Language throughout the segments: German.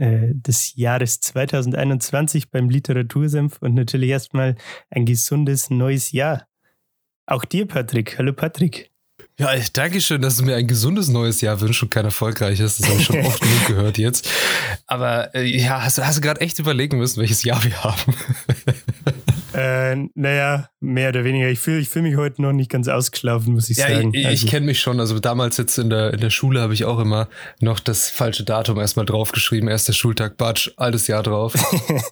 des Jahres 2021 beim Literatursenf und natürlich erstmal ein gesundes neues Jahr. Auch dir, Patrick. Hallo, Patrick. Ja, ich danke schön, dass du mir ein gesundes neues Jahr wünschst und kein erfolgreiches. Das habe ich schon oft genug gehört jetzt. Aber äh, ja, hast, hast du gerade echt überlegen müssen, welches Jahr wir haben? Äh, naja, mehr oder weniger. Ich fühle ich fühl mich heute noch nicht ganz ausgeschlafen, muss ich ja, sagen. Ich, also. ich kenne mich schon. Also damals jetzt in der, in der Schule habe ich auch immer noch das falsche Datum erstmal draufgeschrieben. Erster Schultag, Batsch, altes Jahr drauf.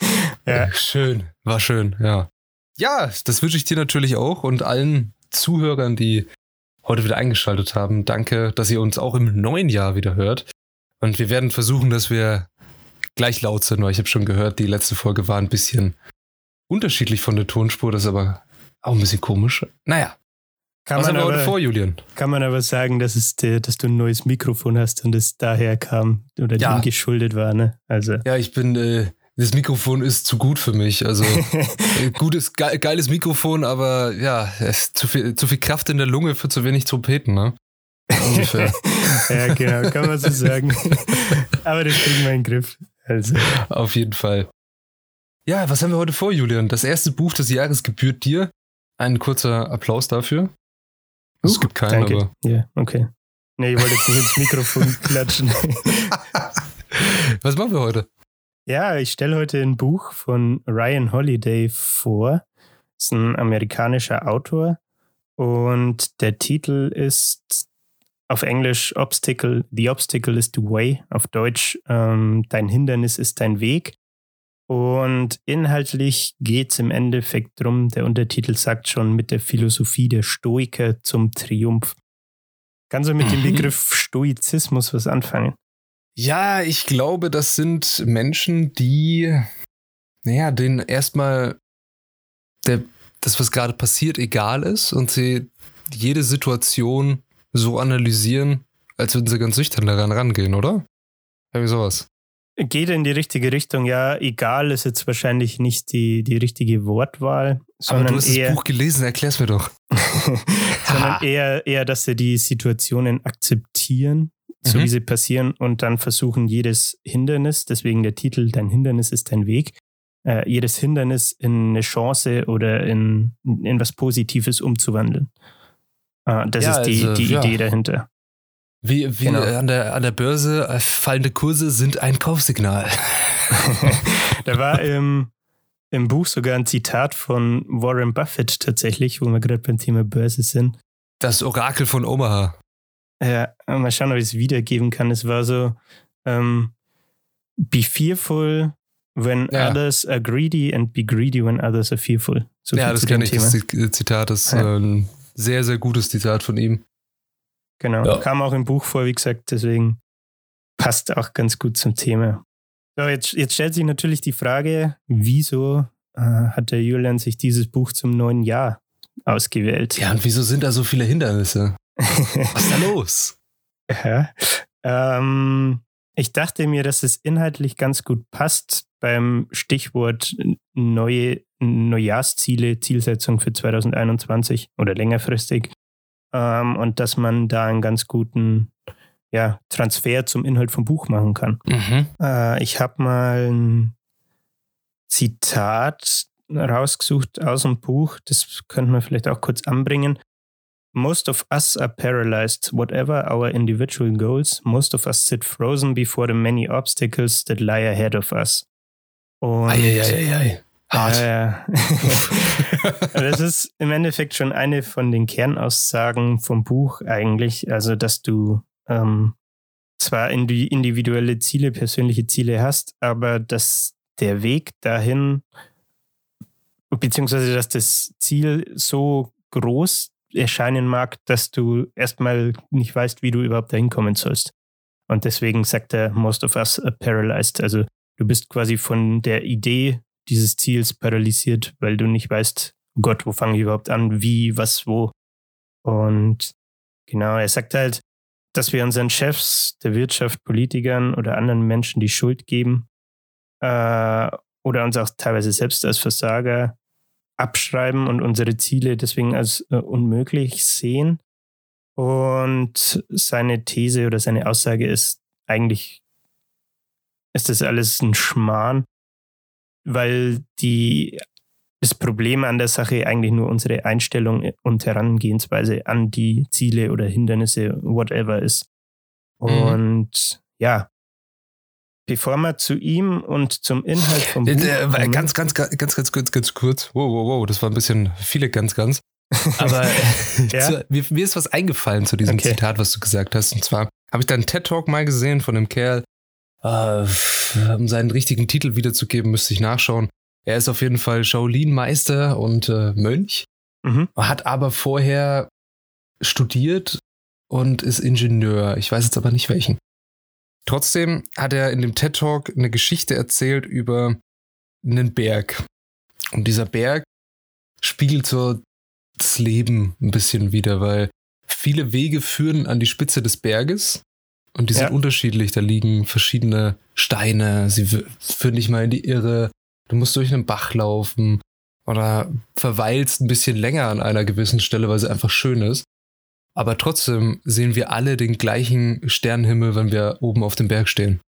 ja. Schön, war schön, ja. Ja, das wünsche ich dir natürlich auch und allen Zuhörern, die heute wieder eingeschaltet haben. Danke, dass ihr uns auch im neuen Jahr wieder hört. Und wir werden versuchen, dass wir gleich laut sind, weil ich habe schon gehört, die letzte Folge war ein bisschen unterschiedlich von der Tonspur, das ist aber auch ein bisschen komisch. Naja. Kann Was haben wir heute vor, Julian? Kann man aber sagen, dass, es dass du ein neues Mikrofon hast und es daher kam oder ja. dem geschuldet war, ne? Also. Ja, ich bin, äh, das Mikrofon ist zu gut für mich. Also äh, gutes, ge geiles Mikrofon, aber ja, zu viel, zu viel Kraft in der Lunge für zu wenig Trompeten, ne? Ungefähr. ja, genau, kann man so sagen. aber das kriegen wir in den Griff. Also. Auf jeden Fall. Ja, was haben wir heute vor, Julian? Das erste Buch des Jahres gebührt dir. Ein kurzer Applaus dafür. Es uh, gibt keinen, danke. aber. Ja, okay. Nee, ich wollte jetzt nicht ins Mikrofon klatschen. was machen wir heute? Ja, ich stelle heute ein Buch von Ryan Holiday vor. Das ist ein amerikanischer Autor. Und der Titel ist auf Englisch Obstacle, The Obstacle is the Way. Auf Deutsch ähm, Dein Hindernis ist dein Weg. Und inhaltlich geht es im Endeffekt darum, der Untertitel sagt schon, mit der Philosophie der Stoiker zum Triumph. Kannst du mit dem mhm. Begriff Stoizismus was anfangen? Ja, ich glaube, das sind Menschen, die, naja, denen erstmal der, das, was gerade passiert, egal ist und sie jede Situation so analysieren, als würden sie ganz nüchtern daran rangehen, oder? Irgendwie sowas. Geht in die richtige Richtung, ja. Egal ist jetzt wahrscheinlich nicht die, die richtige Wortwahl. Sondern Aber du hast eher, das Buch gelesen, erklär's mir doch. sondern eher, eher, dass sie die Situationen akzeptieren, so mhm. wie sie passieren, und dann versuchen, jedes Hindernis, deswegen der Titel, dein Hindernis ist dein Weg, äh, jedes Hindernis in eine Chance oder in, in was Positives umzuwandeln. Äh, das ja, ist die, also, die ja. Idee dahinter. Wie, wie genau. an, der, an der Börse, äh, fallende Kurse sind ein Kaufsignal. da war im, im Buch sogar ein Zitat von Warren Buffett tatsächlich, wo wir gerade beim Thema Börse sind. Das Orakel von Omaha. Ja, mal schauen, ob ich es wiedergeben kann. Es war so, ähm, be fearful when ja. others are greedy and be greedy when others are fearful. So ja, das kenne ich, Thema. das Zitat. Das ist ja. ein sehr, sehr gutes Zitat von ihm. Genau, ja. kam auch im Buch vor, wie gesagt, deswegen passt auch ganz gut zum Thema. So, jetzt, jetzt stellt sich natürlich die Frage, wieso äh, hat der Julian sich dieses Buch zum neuen Jahr ausgewählt? Ja, und wieso sind da so viele Hindernisse? Was ist da los? Ja, ähm, ich dachte mir, dass es inhaltlich ganz gut passt beim Stichwort neue Neujahrsziele, Zielsetzung für 2021 oder längerfristig ähm, und dass man da einen ganz guten ja, Transfer zum Inhalt vom Buch machen kann. Mhm. Äh, ich habe mal ein Zitat rausgesucht aus dem Buch, das könnten wir vielleicht auch kurz anbringen. Most of us are paralyzed, whatever our individual goals. Most of us sit frozen before the many obstacles that lie ahead of us. Und ei, ei, ei, Hart. Ja, ja. das ist im Endeffekt schon eine von den Kernaussagen vom Buch eigentlich. Also, dass du ähm, zwar individuelle Ziele, persönliche Ziele hast, aber dass der Weg dahin, beziehungsweise dass das Ziel so groß erscheinen mag, dass du erstmal nicht weißt, wie du überhaupt dahin kommen sollst. Und deswegen sagt er, most of us are paralyzed. Also du bist quasi von der Idee dieses Ziels paralysiert, weil du nicht weißt, oh Gott, wo fange ich überhaupt an, wie, was, wo. Und genau, er sagt halt, dass wir unseren Chefs der Wirtschaft, Politikern oder anderen Menschen die Schuld geben äh, oder uns auch teilweise selbst als Versager abschreiben und unsere Ziele deswegen als äh, unmöglich sehen. Und seine These oder seine Aussage ist eigentlich, ist das alles ein Schmarrn, weil die, das Problem an der Sache eigentlich nur unsere Einstellung und Herangehensweise an die Ziele oder Hindernisse, whatever ist. Mhm. Und mhm. ja, bevor wir zu ihm und zum Inhalt vom Buch kommen, ganz, ganz, ganz, ganz, ganz kurz, ganz kurz. Wow, wow, wow, das war ein bisschen viele ganz, ganz. Aber ja? zu, mir, mir, ist was eingefallen zu diesem okay. Zitat, was du gesagt hast. Und zwar habe ich da einen TED-Talk mal gesehen von einem Kerl, äh, um seinen richtigen Titel wiederzugeben, müsste ich nachschauen. Er ist auf jeden Fall Shaolin-Meister und äh, Mönch, mhm. hat aber vorher studiert und ist Ingenieur. Ich weiß jetzt aber nicht welchen. Trotzdem hat er in dem TED Talk eine Geschichte erzählt über einen Berg. Und dieser Berg spiegelt so das Leben ein bisschen wieder, weil viele Wege führen an die Spitze des Berges und die ja. sind unterschiedlich. Da liegen verschiedene Steine, sie führen dich mal in die Irre. Du musst durch einen Bach laufen oder verweilst ein bisschen länger an einer gewissen Stelle, weil sie einfach schön ist. Aber trotzdem sehen wir alle den gleichen Sternenhimmel, wenn wir oben auf dem Berg stehen.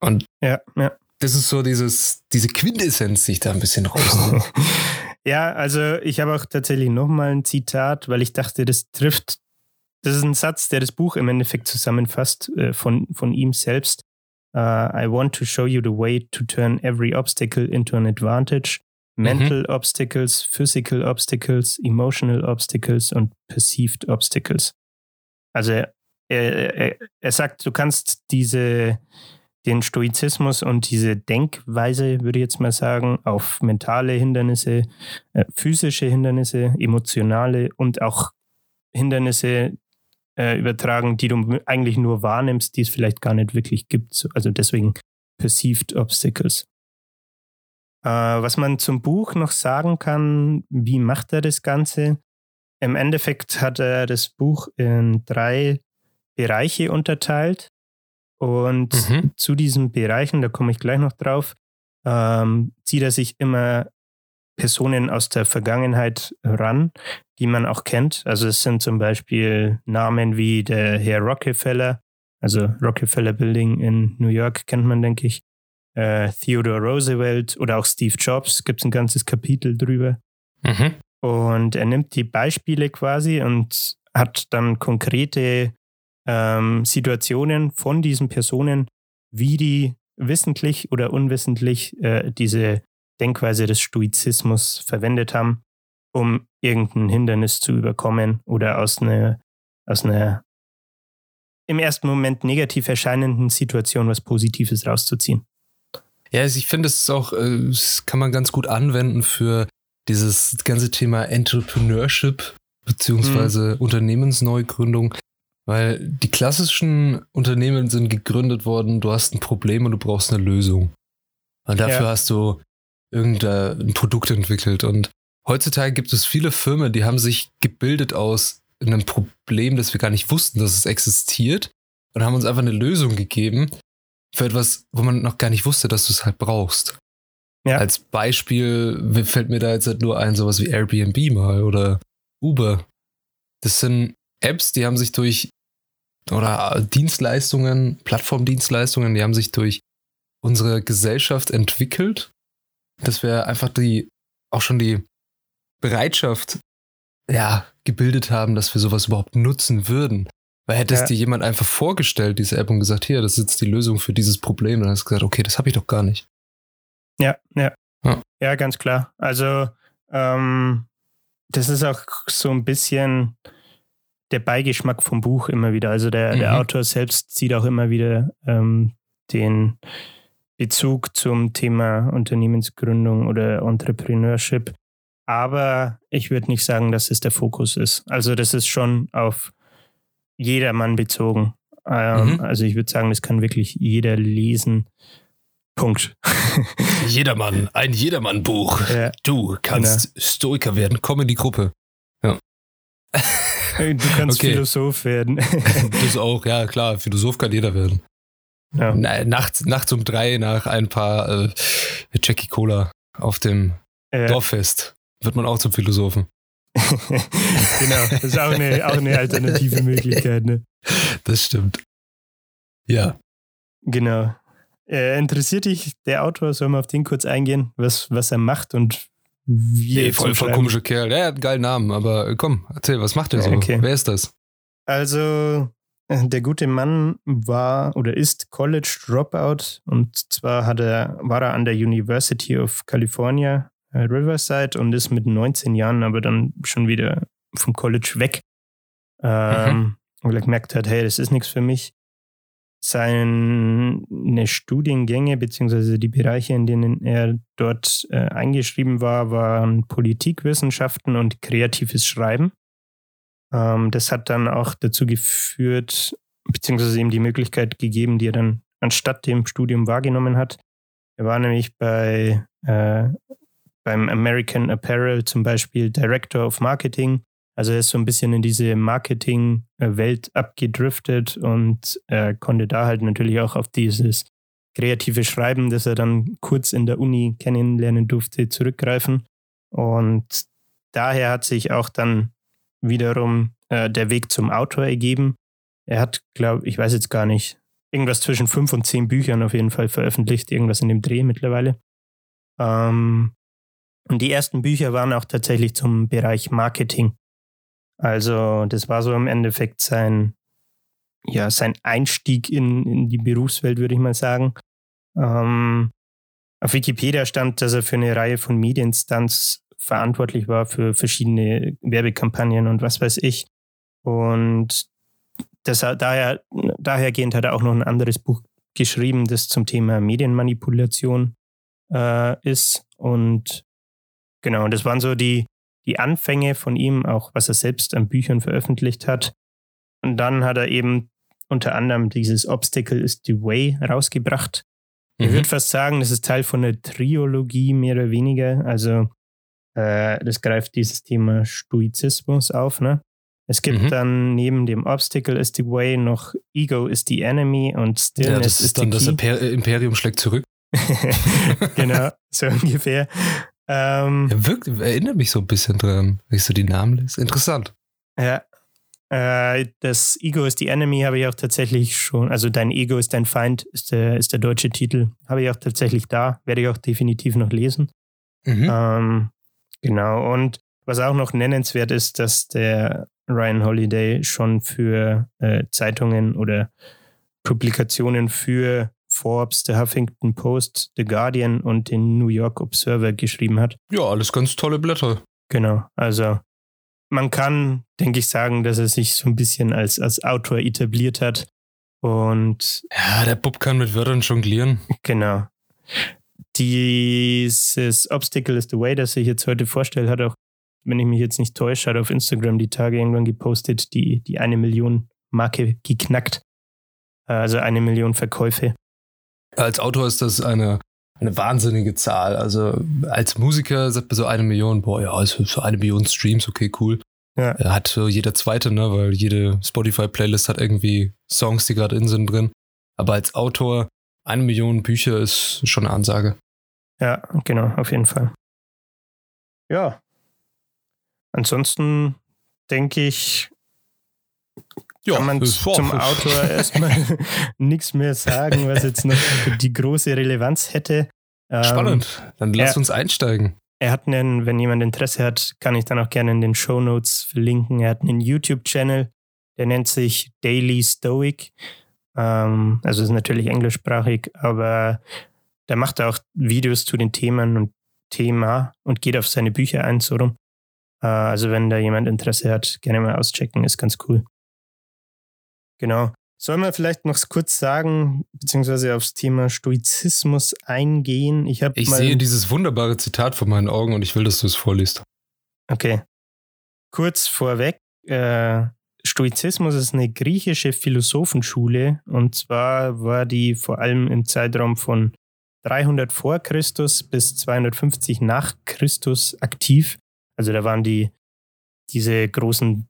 Und ja, ja. das ist so dieses, diese Quintessenz, die ich da ein bisschen rausnehme. ja, also ich habe auch tatsächlich nochmal ein Zitat, weil ich dachte, das trifft, das ist ein Satz, der das Buch im Endeffekt zusammenfasst äh, von, von ihm selbst. Uh, I want to show you the way to turn every obstacle into an advantage Mental mhm. Obstacles, Physical Obstacles, Emotional Obstacles und Perceived Obstacles. Also er, er, er sagt, du kannst diese, den Stoizismus und diese Denkweise, würde ich jetzt mal sagen, auf mentale Hindernisse, äh, physische Hindernisse, emotionale und auch Hindernisse äh, übertragen, die du eigentlich nur wahrnimmst, die es vielleicht gar nicht wirklich gibt. Also deswegen Perceived Obstacles. Äh, was man zum Buch noch sagen kann, wie macht er das Ganze? Im Endeffekt hat er das Buch in drei Bereiche unterteilt. Und mhm. zu diesen Bereichen, da komme ich gleich noch drauf, ähm, zieht er sich immer Personen aus der Vergangenheit ran, die man auch kennt. Also es sind zum Beispiel Namen wie der Herr Rockefeller, also Rockefeller Building in New York kennt man, denke ich äh, Theodore Roosevelt oder auch Steve Jobs, gibt es ein ganzes Kapitel drüber. Mhm. Und er nimmt die Beispiele quasi und hat dann konkrete ähm, Situationen von diesen Personen, wie die wissentlich oder unwissentlich äh, diese Denkweise des Stoizismus verwendet haben, um irgendein Hindernis zu überkommen oder aus einer, aus einer im ersten Moment negativ erscheinenden Situation was Positives rauszuziehen. Ja, also ich finde, es ist auch, äh, das kann man ganz gut anwenden für dieses ganze Thema Entrepreneurship beziehungsweise mhm. Unternehmensneugründung, weil die klassischen Unternehmen sind gegründet worden, du hast ein Problem und du brauchst eine Lösung. Und dafür ja. hast du irgendein Produkt entwickelt. Und heutzutage gibt es viele Firmen, die haben sich gebildet aus einem Problem, das wir gar nicht wussten, dass es existiert und haben uns einfach eine Lösung gegeben, für etwas, wo man noch gar nicht wusste, dass du es halt brauchst. Ja. Als Beispiel fällt mir da jetzt halt nur ein, sowas wie Airbnb mal oder Uber. Das sind Apps, die haben sich durch, oder Dienstleistungen, Plattformdienstleistungen, die haben sich durch unsere Gesellschaft entwickelt, dass wir einfach die, auch schon die Bereitschaft, ja, gebildet haben, dass wir sowas überhaupt nutzen würden. Weil hätte ja. es dir jemand einfach vorgestellt, diese App, und gesagt, hier, das ist jetzt die Lösung für dieses Problem, dann hast du gesagt, okay, das habe ich doch gar nicht. Ja, ja. Ja, ja ganz klar. Also, ähm, das ist auch so ein bisschen der Beigeschmack vom Buch immer wieder. Also der, mhm. der Autor selbst zieht auch immer wieder ähm, den Bezug zum Thema Unternehmensgründung oder Entrepreneurship. Aber ich würde nicht sagen, dass es der Fokus ist. Also das ist schon auf jedermann bezogen. Ähm, mhm. Also ich würde sagen, das kann wirklich jeder lesen. Punkt. Jedermann, ein Jedermann-Buch. Ja, du kannst genau. Stoiker werden. Komm in die Gruppe. Ja. Du kannst okay. Philosoph werden. Das auch, ja klar. Philosoph kann jeder werden. Ja. Na, nachts, nachts um drei nach ein paar äh, Jackie Cola auf dem ja. Dorffest wird man auch zum Philosophen. genau, das ist auch eine, auch eine alternative Möglichkeit. Ne? Das stimmt. Ja. Genau. Äh, interessiert dich der Autor? Sollen wir auf den kurz eingehen, was, was er macht und wie nee, voll, voll komischer Kerl. Er hat einen geilen Namen, aber komm, erzähl, was macht er so? Okay. Wer ist das? Also, äh, der gute Mann war oder ist College Dropout und zwar hat er, war er an der University of California äh, Riverside und ist mit 19 Jahren aber dann schon wieder vom College weg. Ähm, mhm. Weil er gemerkt hat, hey, das ist nichts für mich. Seine Studiengänge beziehungsweise die Bereiche, in denen er dort äh, eingeschrieben war, waren Politikwissenschaften und kreatives Schreiben. Ähm, das hat dann auch dazu geführt, beziehungsweise ihm die Möglichkeit gegeben, die er dann anstatt dem Studium wahrgenommen hat. Er war nämlich bei äh, beim American Apparel zum Beispiel Director of Marketing. Also er ist so ein bisschen in diese Marketing-Welt abgedriftet und er konnte da halt natürlich auch auf dieses kreative Schreiben, das er dann kurz in der Uni kennenlernen durfte, zurückgreifen. Und daher hat sich auch dann wiederum äh, der Weg zum Autor ergeben. Er hat, glaube ich, weiß jetzt gar nicht, irgendwas zwischen fünf und zehn Büchern auf jeden Fall veröffentlicht, irgendwas in dem Dreh mittlerweile. Ähm, und die ersten Bücher waren auch tatsächlich zum Bereich Marketing. Also das war so im Endeffekt sein, ja, sein Einstieg in, in die Berufswelt, würde ich mal sagen. Ähm, auf Wikipedia stand, dass er für eine Reihe von Medienstunts verantwortlich war für verschiedene Werbekampagnen und was weiß ich. Und das, daher, dahergehend hat er auch noch ein anderes Buch geschrieben, das zum Thema Medienmanipulation äh, ist. Und genau, das waren so die, die Anfänge von ihm, auch was er selbst an Büchern veröffentlicht hat. Und dann hat er eben unter anderem dieses Obstacle is the Way rausgebracht. Mhm. Ich würde fast sagen, das ist Teil von einer Triologie, mehr oder weniger. Also äh, das greift dieses Thema Stoizismus auf. Ne? Es gibt mhm. dann neben dem Obstacle is the Way noch Ego is the Enemy und Stillness ja, das ist dann das Imperium schlägt zurück. genau, so ungefähr. Ähm, ja, wirkt, erinnert mich so ein bisschen dran, wenn ich so die Namen lese. Interessant. Ja. Äh, das Ego is the Enemy habe ich auch tatsächlich schon, also dein Ego ist dein Feind, ist der, ist der deutsche Titel. Habe ich auch tatsächlich da, werde ich auch definitiv noch lesen. Mhm. Ähm, genau. Und was auch noch nennenswert ist, dass der Ryan Holiday schon für äh, Zeitungen oder Publikationen für Forbes, der Huffington Post, The Guardian und den New York Observer geschrieben hat. Ja, alles ganz tolle Blätter. Genau, also man kann, denke ich, sagen, dass er sich so ein bisschen als, als Autor etabliert hat. Und ja, der Bub kann mit Wörtern jonglieren. Genau. Dieses Obstacle is the Way, das ich jetzt heute vorstelle, hat auch, wenn ich mich jetzt nicht täusche, hat auf Instagram die Tage irgendwann gepostet, die, die eine Million Marke geknackt. Also eine Million Verkäufe. Als Autor ist das eine, eine wahnsinnige Zahl. Also als Musiker sagt man so eine Million, boah, ja, also so eine Million Streams, okay, cool. Ja. Hat so jeder zweite, ne, weil jede Spotify-Playlist hat irgendwie Songs, die gerade in sind drin. Aber als Autor eine Million Bücher ist schon eine Ansage. Ja, genau, auf jeden Fall. Ja. Ansonsten denke ich, ja, kann man zum Autor erstmal nichts mehr sagen, was jetzt noch die große Relevanz hätte. Ähm, Spannend. Dann lass er, uns einsteigen. Er hat einen, wenn jemand Interesse hat, kann ich dann auch gerne in den Show Notes verlinken. Er hat einen YouTube-Channel, der nennt sich Daily Stoic. Ähm, also ist natürlich englischsprachig, aber da macht er auch Videos zu den Themen und Thema und geht auf seine Bücher ein, so rum. Äh, also wenn da jemand Interesse hat, gerne mal auschecken, ist ganz cool. Genau. Sollen wir vielleicht noch kurz sagen, beziehungsweise aufs Thema Stoizismus eingehen? Ich, ich sehe dieses wunderbare Zitat vor meinen Augen und ich will, dass du es vorliest. Okay. Kurz vorweg, äh, Stoizismus ist eine griechische Philosophenschule und zwar war die vor allem im Zeitraum von 300 vor Christus bis 250 nach Christus aktiv. Also da waren die diese großen,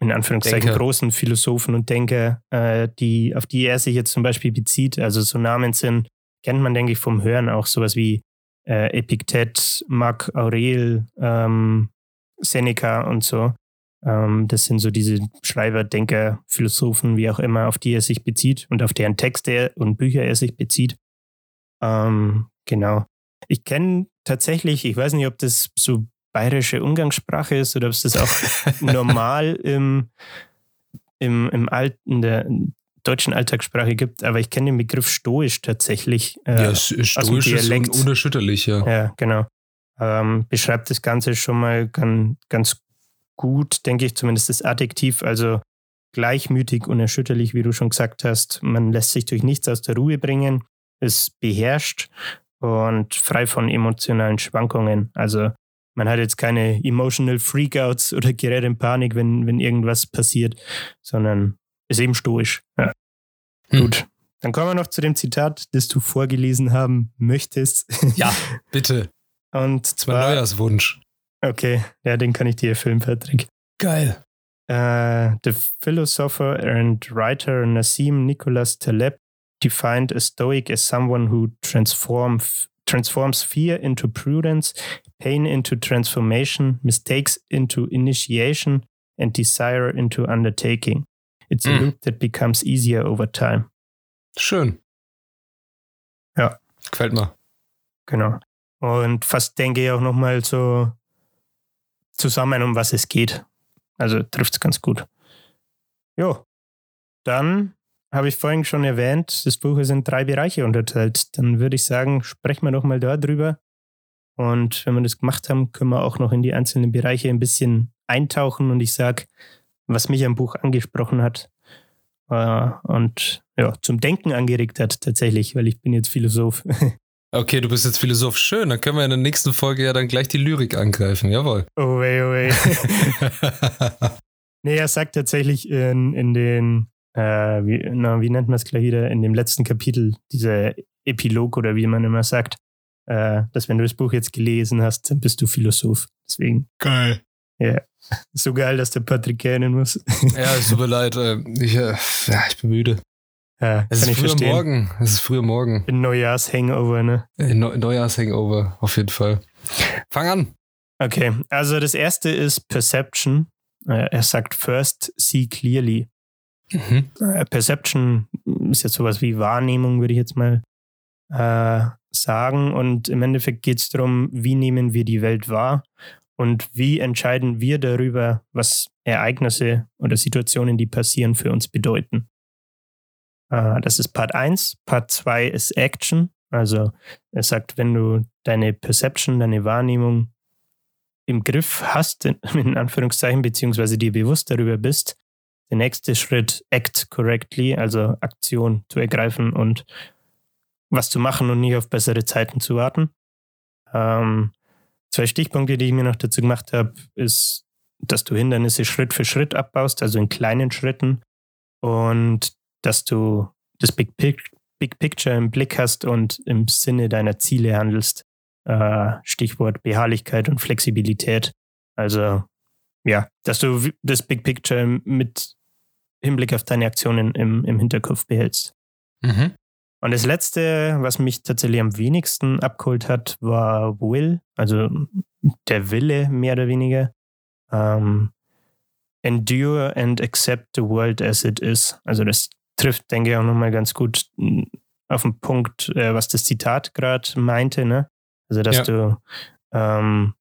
in Anführungszeichen Denker. großen Philosophen und Denker, äh, die, auf die er sich jetzt zum Beispiel bezieht. Also so Namen sind, kennt man, denke ich, vom Hören auch sowas wie äh, Epiktet, Marc Aurel, ähm, Seneca und so. Ähm, das sind so diese Schreiber, Denker, Philosophen, wie auch immer, auf die er sich bezieht und auf deren Texte und Bücher er sich bezieht. Ähm, genau. Ich kenne tatsächlich, ich weiß nicht, ob das so bayerische Umgangssprache ist oder ob es das auch normal im, im, im alten, der deutschen Alltagssprache gibt, aber ich kenne den Begriff stoisch tatsächlich. Äh, ja, stoisch ist unerschütterlich, ja. Ja, genau. Ähm, beschreibt das Ganze schon mal ganz, ganz gut, denke ich, zumindest das Adjektiv. Also gleichmütig, unerschütterlich, wie du schon gesagt hast. Man lässt sich durch nichts aus der Ruhe bringen, ist beherrscht und frei von emotionalen Schwankungen. Also man hat jetzt keine emotional Freakouts oder gerät in Panik, wenn, wenn irgendwas passiert, sondern ist eben stoisch. Ja. Hm. Gut. Dann kommen wir noch zu dem Zitat, das du vorgelesen haben möchtest. Ja, bitte. Und zwar. Mein Neujahrswunsch. Okay, ja, den kann ich dir erfüllen, Patrick. Geil. Uh, the philosopher and writer Nassim Nicholas Taleb defined a stoic as someone who transforms transforms fear into prudence, pain into transformation, mistakes into initiation, and desire into undertaking. It's a mm. loop that becomes easier over time. Schön. Ja. Gefällt mir. Genau. Und fast denke ich auch nochmal so zusammen, um was es geht. Also trifft es ganz gut. Jo. Dann habe ich vorhin schon erwähnt, das Buch ist in drei Bereiche unterteilt. Dann würde ich sagen, sprechen wir doch mal darüber. Und wenn wir das gemacht haben, können wir auch noch in die einzelnen Bereiche ein bisschen eintauchen und ich sage, was mich am Buch angesprochen hat äh, und ja, zum Denken angeregt hat tatsächlich, weil ich bin jetzt Philosoph. Okay, du bist jetzt Philosoph. Schön, dann können wir in der nächsten Folge ja dann gleich die Lyrik angreifen. Jawohl. Oh wei, oh wei. nee, er sagt tatsächlich in, in den äh, wie, na, wie nennt man es gleich wieder, in dem letzten Kapitel, dieser Epilog oder wie man immer sagt, äh, dass wenn du das Buch jetzt gelesen hast, dann bist du Philosoph. Deswegen. Geil. Ja. So geil, dass der Patrick kennen muss. Ja, es tut mir leid. Äh, ich, äh, ja, ich bin müde. Ja, es ist früher morgen. Es ist früher morgen. Ein Neujahrs-Hangover, ne? Ein Neujahrs-Hangover, auf jeden Fall. Fang an. Okay, also das erste ist Perception. Er sagt first see clearly. Mhm. Äh, Perception ist jetzt sowas wie Wahrnehmung, würde ich jetzt mal äh, sagen. Und im Endeffekt geht es darum, wie nehmen wir die Welt wahr und wie entscheiden wir darüber, was Ereignisse oder Situationen, die passieren, für uns bedeuten. Äh, das ist Part 1. Part 2 ist Action. Also er sagt, wenn du deine Perception, deine Wahrnehmung im Griff hast, in Anführungszeichen, beziehungsweise dir bewusst darüber bist, der nächste Schritt, act correctly, also Aktion zu ergreifen und was zu machen und nicht auf bessere Zeiten zu warten. Ähm, zwei Stichpunkte, die ich mir noch dazu gemacht habe, ist, dass du Hindernisse Schritt für Schritt abbaust, also in kleinen Schritten und dass du das Big, Big Picture im Blick hast und im Sinne deiner Ziele handelst. Äh, Stichwort Beharrlichkeit und Flexibilität. Also ja, dass du das Big Picture mit Hinblick auf deine Aktionen im, im Hinterkopf behältst. Mhm. Und das letzte, was mich tatsächlich am wenigsten abgeholt hat, war Will, also der Wille mehr oder weniger. Ähm, endure and accept the world as it is. Also das trifft, denke ich, auch nochmal ganz gut hm, auf den Punkt, äh, was das Zitat gerade meinte. Ne? Also dass ja. du ähm,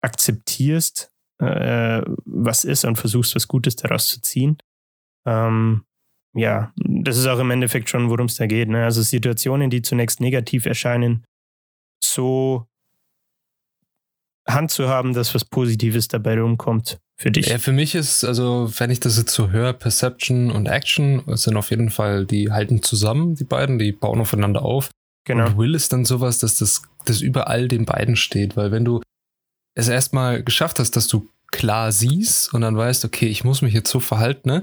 akzeptierst, äh, was ist und versuchst, was Gutes daraus zu ziehen. Ähm, ja, das ist auch im Endeffekt schon, worum es da geht. Ne? Also Situationen, die zunächst negativ erscheinen, so Hand zu haben, dass was Positives dabei rumkommt für dich. Ja, für mich ist, also wenn ich das jetzt so höre, Perception und Action sind auf jeden Fall, die halten zusammen, die beiden, die bauen aufeinander auf. Genau. Und Will ist dann sowas, dass das, das über all den beiden steht, weil wenn du es erstmal geschafft hast, dass du klar siehst und dann weißt, okay, ich muss mich jetzt so verhalten, ne?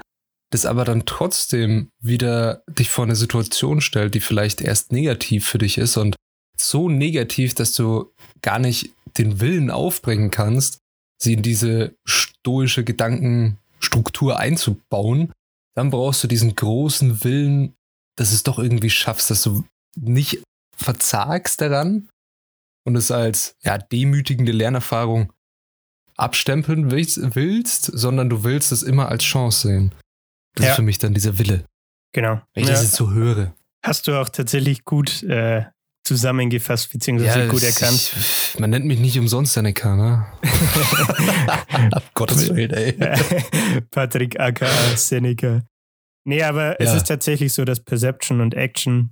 Das aber dann trotzdem wieder dich vor eine Situation stellt, die vielleicht erst negativ für dich ist und so negativ, dass du gar nicht den Willen aufbringen kannst, sie in diese stoische Gedankenstruktur einzubauen, dann brauchst du diesen großen Willen, dass es doch irgendwie schaffst, dass du nicht verzagst daran und es als ja, demütigende Lernerfahrung abstempeln willst, sondern du willst es immer als Chance sehen. Das ja. ist für mich dann dieser Wille. Genau. Wenn ich ja. das jetzt so höre. Hast du auch tatsächlich gut äh, zusammengefasst beziehungsweise ja, gut erkannt. Ich, man nennt mich nicht umsonst Seneca, ne? Gottes Willen, ey. Patrick aka Seneca. Nee, aber es ist tatsächlich so, dass Perception und Action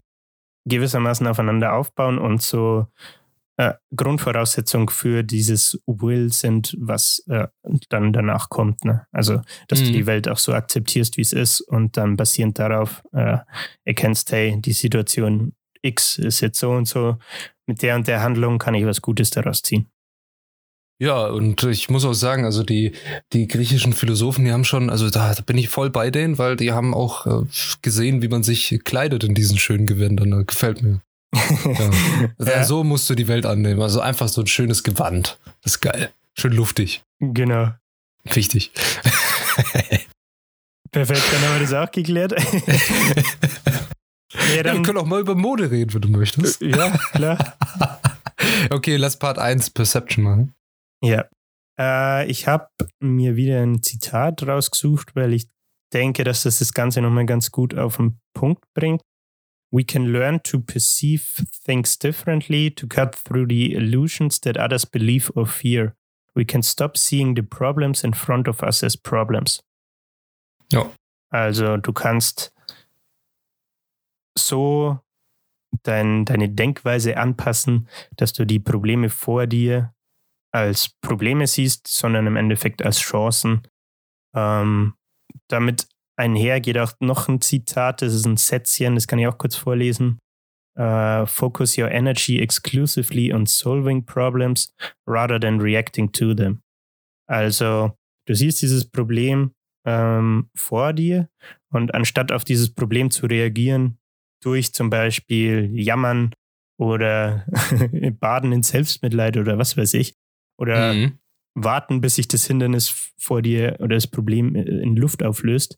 gewissermaßen aufeinander aufbauen und so äh, Grundvoraussetzung für dieses Will sind, was äh, dann danach kommt. Ne? Also, dass mhm. du die Welt auch so akzeptierst, wie es ist und dann basierend darauf äh, erkennst, hey, die Situation X ist jetzt so und so, mit der und der Handlung kann ich was Gutes daraus ziehen. Ja, und ich muss auch sagen, also die, die griechischen Philosophen, die haben schon, also da, da bin ich voll bei denen, weil die haben auch äh, gesehen, wie man sich kleidet in diesen schönen Gewändern. Das gefällt mir. ja. So musst du die Welt annehmen. Also einfach so ein schönes Gewand. Das ist geil. Schön luftig. Genau. Wichtig. Perfekt, dann haben wir das auch geklärt. Ja, dann, ja, wir können auch mal über Mode reden, wenn du möchtest. Ja, klar. okay, lass Part 1 Perception machen. Ja. Äh, ich habe mir wieder ein Zitat rausgesucht, weil ich denke, dass das das Ganze nochmal ganz gut auf den Punkt bringt. We can learn to perceive things differently, to cut through the illusions that others believe or fear. We can stop seeing the problems in front of us as problems. Ja. Also du kannst so dein, deine Denkweise anpassen, dass du die Probleme vor dir als Probleme siehst, sondern im Endeffekt als Chancen. Ähm, damit einher geht auch noch ein Zitat, das ist ein Sätzchen, das kann ich auch kurz vorlesen. Uh, focus your energy exclusively on solving problems rather than reacting to them. Also, du siehst dieses Problem ähm, vor dir und anstatt auf dieses Problem zu reagieren, durch zum Beispiel Jammern oder Baden in Selbstmitleid oder was weiß ich. Oder mhm. warten, bis sich das Hindernis vor dir oder das Problem in Luft auflöst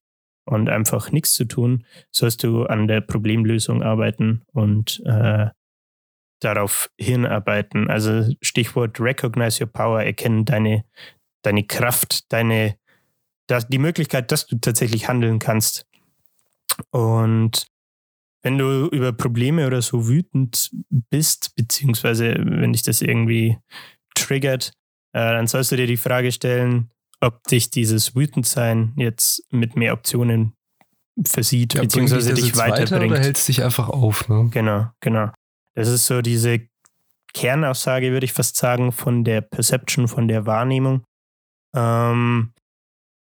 und einfach nichts zu tun, sollst du an der Problemlösung arbeiten und äh, darauf hinarbeiten. Also Stichwort Recognize Your Power, erkennen deine, deine Kraft, deine, das, die Möglichkeit, dass du tatsächlich handeln kannst. Und wenn du über Probleme oder so wütend bist, beziehungsweise wenn dich das irgendwie triggert, äh, dann sollst du dir die Frage stellen, ob dich dieses Wütendsein jetzt mit mehr Optionen versieht, ja, beziehungsweise dich weiterbringt. Weiter oder hältst dich einfach auf? Ne? Genau, genau. Das ist so diese Kernaussage, würde ich fast sagen, von der Perception, von der Wahrnehmung. Ähm,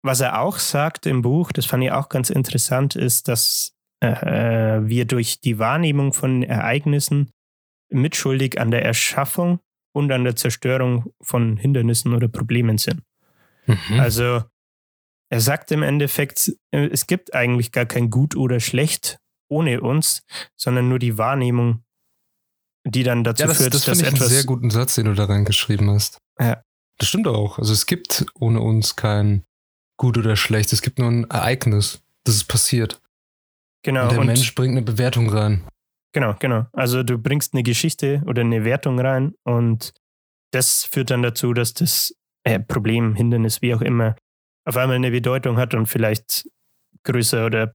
was er auch sagt im Buch, das fand ich auch ganz interessant, ist, dass äh, wir durch die Wahrnehmung von Ereignissen mitschuldig an der Erschaffung und an der Zerstörung von Hindernissen oder Problemen sind. Mhm. Also er sagt im Endeffekt, äh, es gibt eigentlich gar kein Gut oder Schlecht ohne uns, sondern nur die Wahrnehmung, die dann dazu ja, das, führt, das dass etwas. Das ist einen sehr guten Satz, den du da reingeschrieben hast. Ja. Das stimmt auch. Also es gibt ohne uns kein Gut oder Schlecht. Es gibt nur ein Ereignis, das ist passiert. Genau. Und der und Mensch bringt eine Bewertung rein. Genau, genau. Also du bringst eine Geschichte oder eine Wertung rein und das führt dann dazu, dass das äh, Problem, Hindernis, wie auch immer, auf einmal eine Bedeutung hat und vielleicht größer oder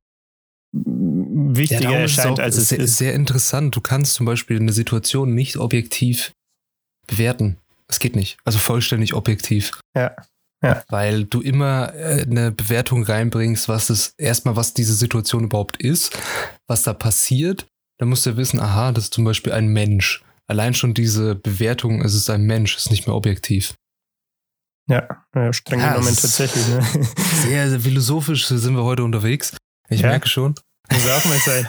wichtiger ja, erscheint, als es sehr, ist. Sehr interessant. Du kannst zum Beispiel eine Situation nicht objektiv bewerten. Es geht nicht. Also vollständig objektiv. Ja. Ja. Weil du immer äh, eine Bewertung reinbringst, was es erstmal, was diese Situation überhaupt ist, was da passiert. Dann musst du ja wissen, aha, das ist zum Beispiel ein Mensch. Allein schon diese Bewertung, es ist ein Mensch, ist nicht mehr objektiv. Ja, ja streng ja, genommen tatsächlich. Ne? Sehr, sehr philosophisch sind wir heute unterwegs. Ich ja, merke schon. Muss auch mal sein.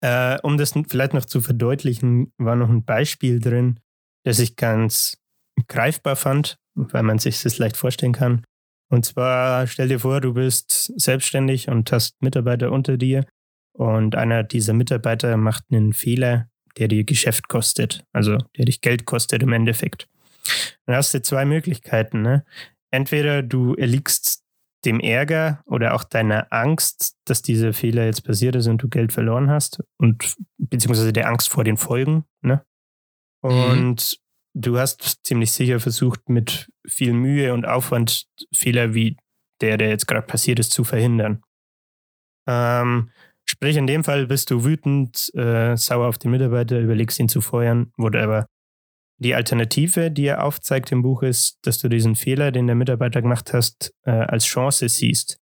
äh, um das vielleicht noch zu verdeutlichen, war noch ein Beispiel drin, das ich ganz greifbar fand weil man sich das leicht vorstellen kann. Und zwar stell dir vor, du bist selbstständig und hast Mitarbeiter unter dir und einer dieser Mitarbeiter macht einen Fehler, der dir Geschäft kostet, also der dich Geld kostet im Endeffekt. Dann hast du zwei Möglichkeiten. Ne? Entweder du erliegst dem Ärger oder auch deiner Angst, dass dieser Fehler jetzt passiert ist und du Geld verloren hast und beziehungsweise der Angst vor den Folgen. Ne? Mhm. Und mhm. du hast ziemlich sicher versucht, mit viel Mühe und Aufwand Fehler wie der, der jetzt gerade passiert ist, zu verhindern. Ähm, sprich, in dem Fall bist du wütend, äh, sauer auf den Mitarbeiter, überlegst ihn zu feuern, whatever. Die Alternative, die er aufzeigt im Buch, ist, dass du diesen Fehler, den der Mitarbeiter gemacht hast, äh, als Chance siehst.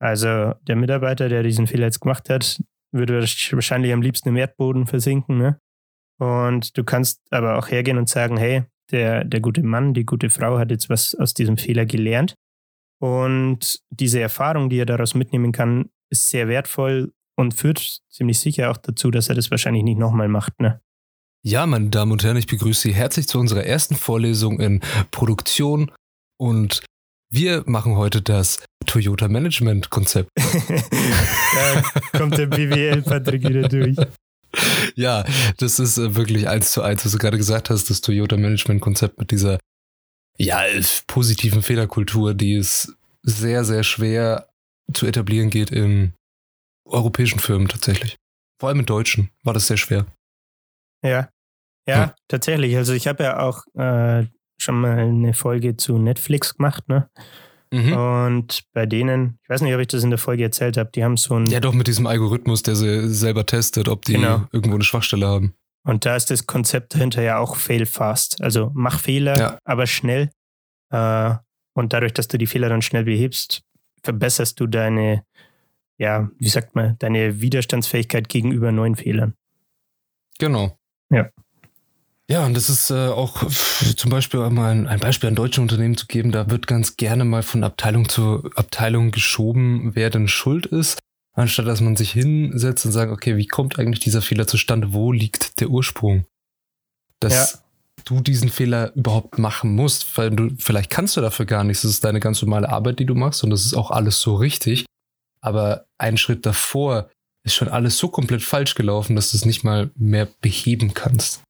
Also der Mitarbeiter, der diesen Fehler jetzt gemacht hat, würde wahrscheinlich am liebsten im Erdboden versinken. Ne? Und du kannst aber auch hergehen und sagen, hey, der, der gute Mann, die gute Frau hat jetzt was aus diesem Fehler gelernt. Und diese Erfahrung, die er daraus mitnehmen kann, ist sehr wertvoll und führt ziemlich sicher auch dazu, dass er das wahrscheinlich nicht nochmal macht. Ne? Ja, meine Damen und Herren, ich begrüße Sie herzlich zu unserer ersten Vorlesung in Produktion und wir machen heute das Toyota Management Konzept. da kommt der BWL-Patrick wieder durch. Ja, das ist äh, wirklich eins zu eins, was du gerade gesagt hast, das Toyota Management Konzept mit dieser ja, positiven Fehlerkultur, die es sehr, sehr schwer zu etablieren geht in europäischen Firmen tatsächlich. Vor allem in deutschen war das sehr schwer. Ja, ja, hm. tatsächlich. Also ich habe ja auch äh, schon mal eine Folge zu Netflix gemacht, ne? Mhm. Und bei denen, ich weiß nicht, ob ich das in der Folge erzählt habe, die haben so ein. Ja, doch mit diesem Algorithmus, der sie selber testet, ob die genau. irgendwo eine Schwachstelle haben. Und da ist das Konzept dahinter ja auch fail fast. Also mach Fehler, ja. aber schnell. Äh, und dadurch, dass du die Fehler dann schnell behebst, verbesserst du deine, ja, wie sagt man, deine Widerstandsfähigkeit gegenüber neuen Fehlern. Genau. Ja. Ja, und das ist äh, auch zum Beispiel mal ein, ein, Beispiel an deutschen Unternehmen zu geben, da wird ganz gerne mal von Abteilung zu Abteilung geschoben, wer denn schuld ist, anstatt dass man sich hinsetzt und sagt, okay, wie kommt eigentlich dieser Fehler zustande? Wo liegt der Ursprung? Dass ja. du diesen Fehler überhaupt machen musst, weil du, vielleicht kannst du dafür gar nichts. Das ist deine ganz normale Arbeit, die du machst und das ist auch alles so richtig. Aber einen Schritt davor ist schon alles so komplett falsch gelaufen, dass du es nicht mal mehr beheben kannst.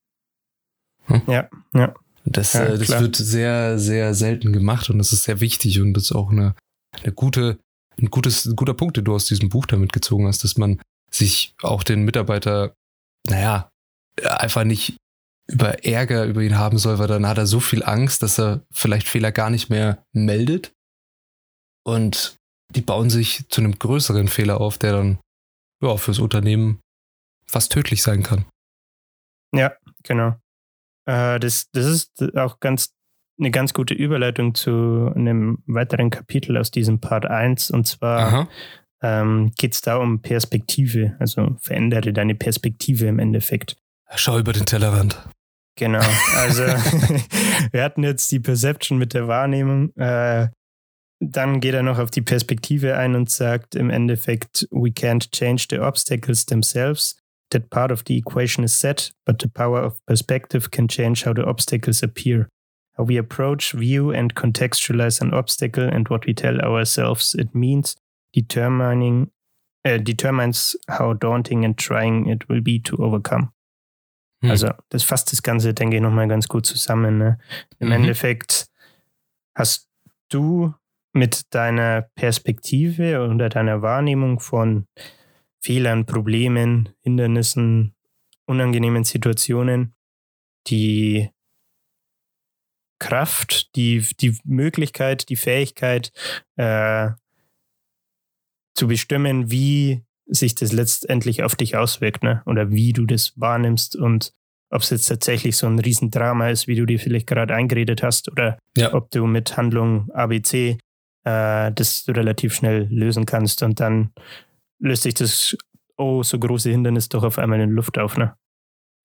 Hm? Ja, ja. Das, ja, äh, das wird sehr, sehr selten gemacht und das ist sehr wichtig und das ist auch eine, eine gute, ein, gutes, ein guter Punkt, den du aus diesem Buch damit gezogen hast, dass man sich auch den Mitarbeiter, naja, einfach nicht über Ärger über ihn haben soll, weil dann hat er so viel Angst, dass er vielleicht Fehler gar nicht mehr meldet. Und die bauen sich zu einem größeren Fehler auf, der dann ja, fürs Unternehmen fast tödlich sein kann. Ja, genau. Äh, das, das ist auch ganz eine ganz gute Überleitung zu einem weiteren Kapitel aus diesem Part 1. Und zwar ähm, geht es da um Perspektive. Also verändere deine Perspektive im Endeffekt. Schau über den Tellerrand. Genau. Also wir hatten jetzt die Perception mit der Wahrnehmung. Äh, dann geht er noch auf die Perspektive ein und sagt im Endeffekt, we can't change the obstacles themselves, that part of the equation is set, but the power of perspective can change how the obstacles appear. How we approach, view, and contextualize an obstacle and what we tell ourselves it means determining uh, determines how daunting and trying it will be to overcome. Hm. Also, das fasst das Ganze, denke ich, nochmal ganz gut zusammen. Ne? Im mhm. Endeffekt hast du mit deiner Perspektive oder deiner Wahrnehmung von Fehlern, Problemen, Hindernissen, unangenehmen Situationen die Kraft, die, die Möglichkeit, die Fähigkeit äh, zu bestimmen, wie sich das letztendlich auf dich auswirkt, ne? Oder wie du das wahrnimmst und ob es jetzt tatsächlich so ein Riesendrama ist, wie du dir vielleicht gerade eingeredet hast, oder ja. ob du mit Handlung ABC äh, das relativ schnell lösen kannst und dann löst sich das oh, so große Hindernis doch auf einmal in Luft auf, ne?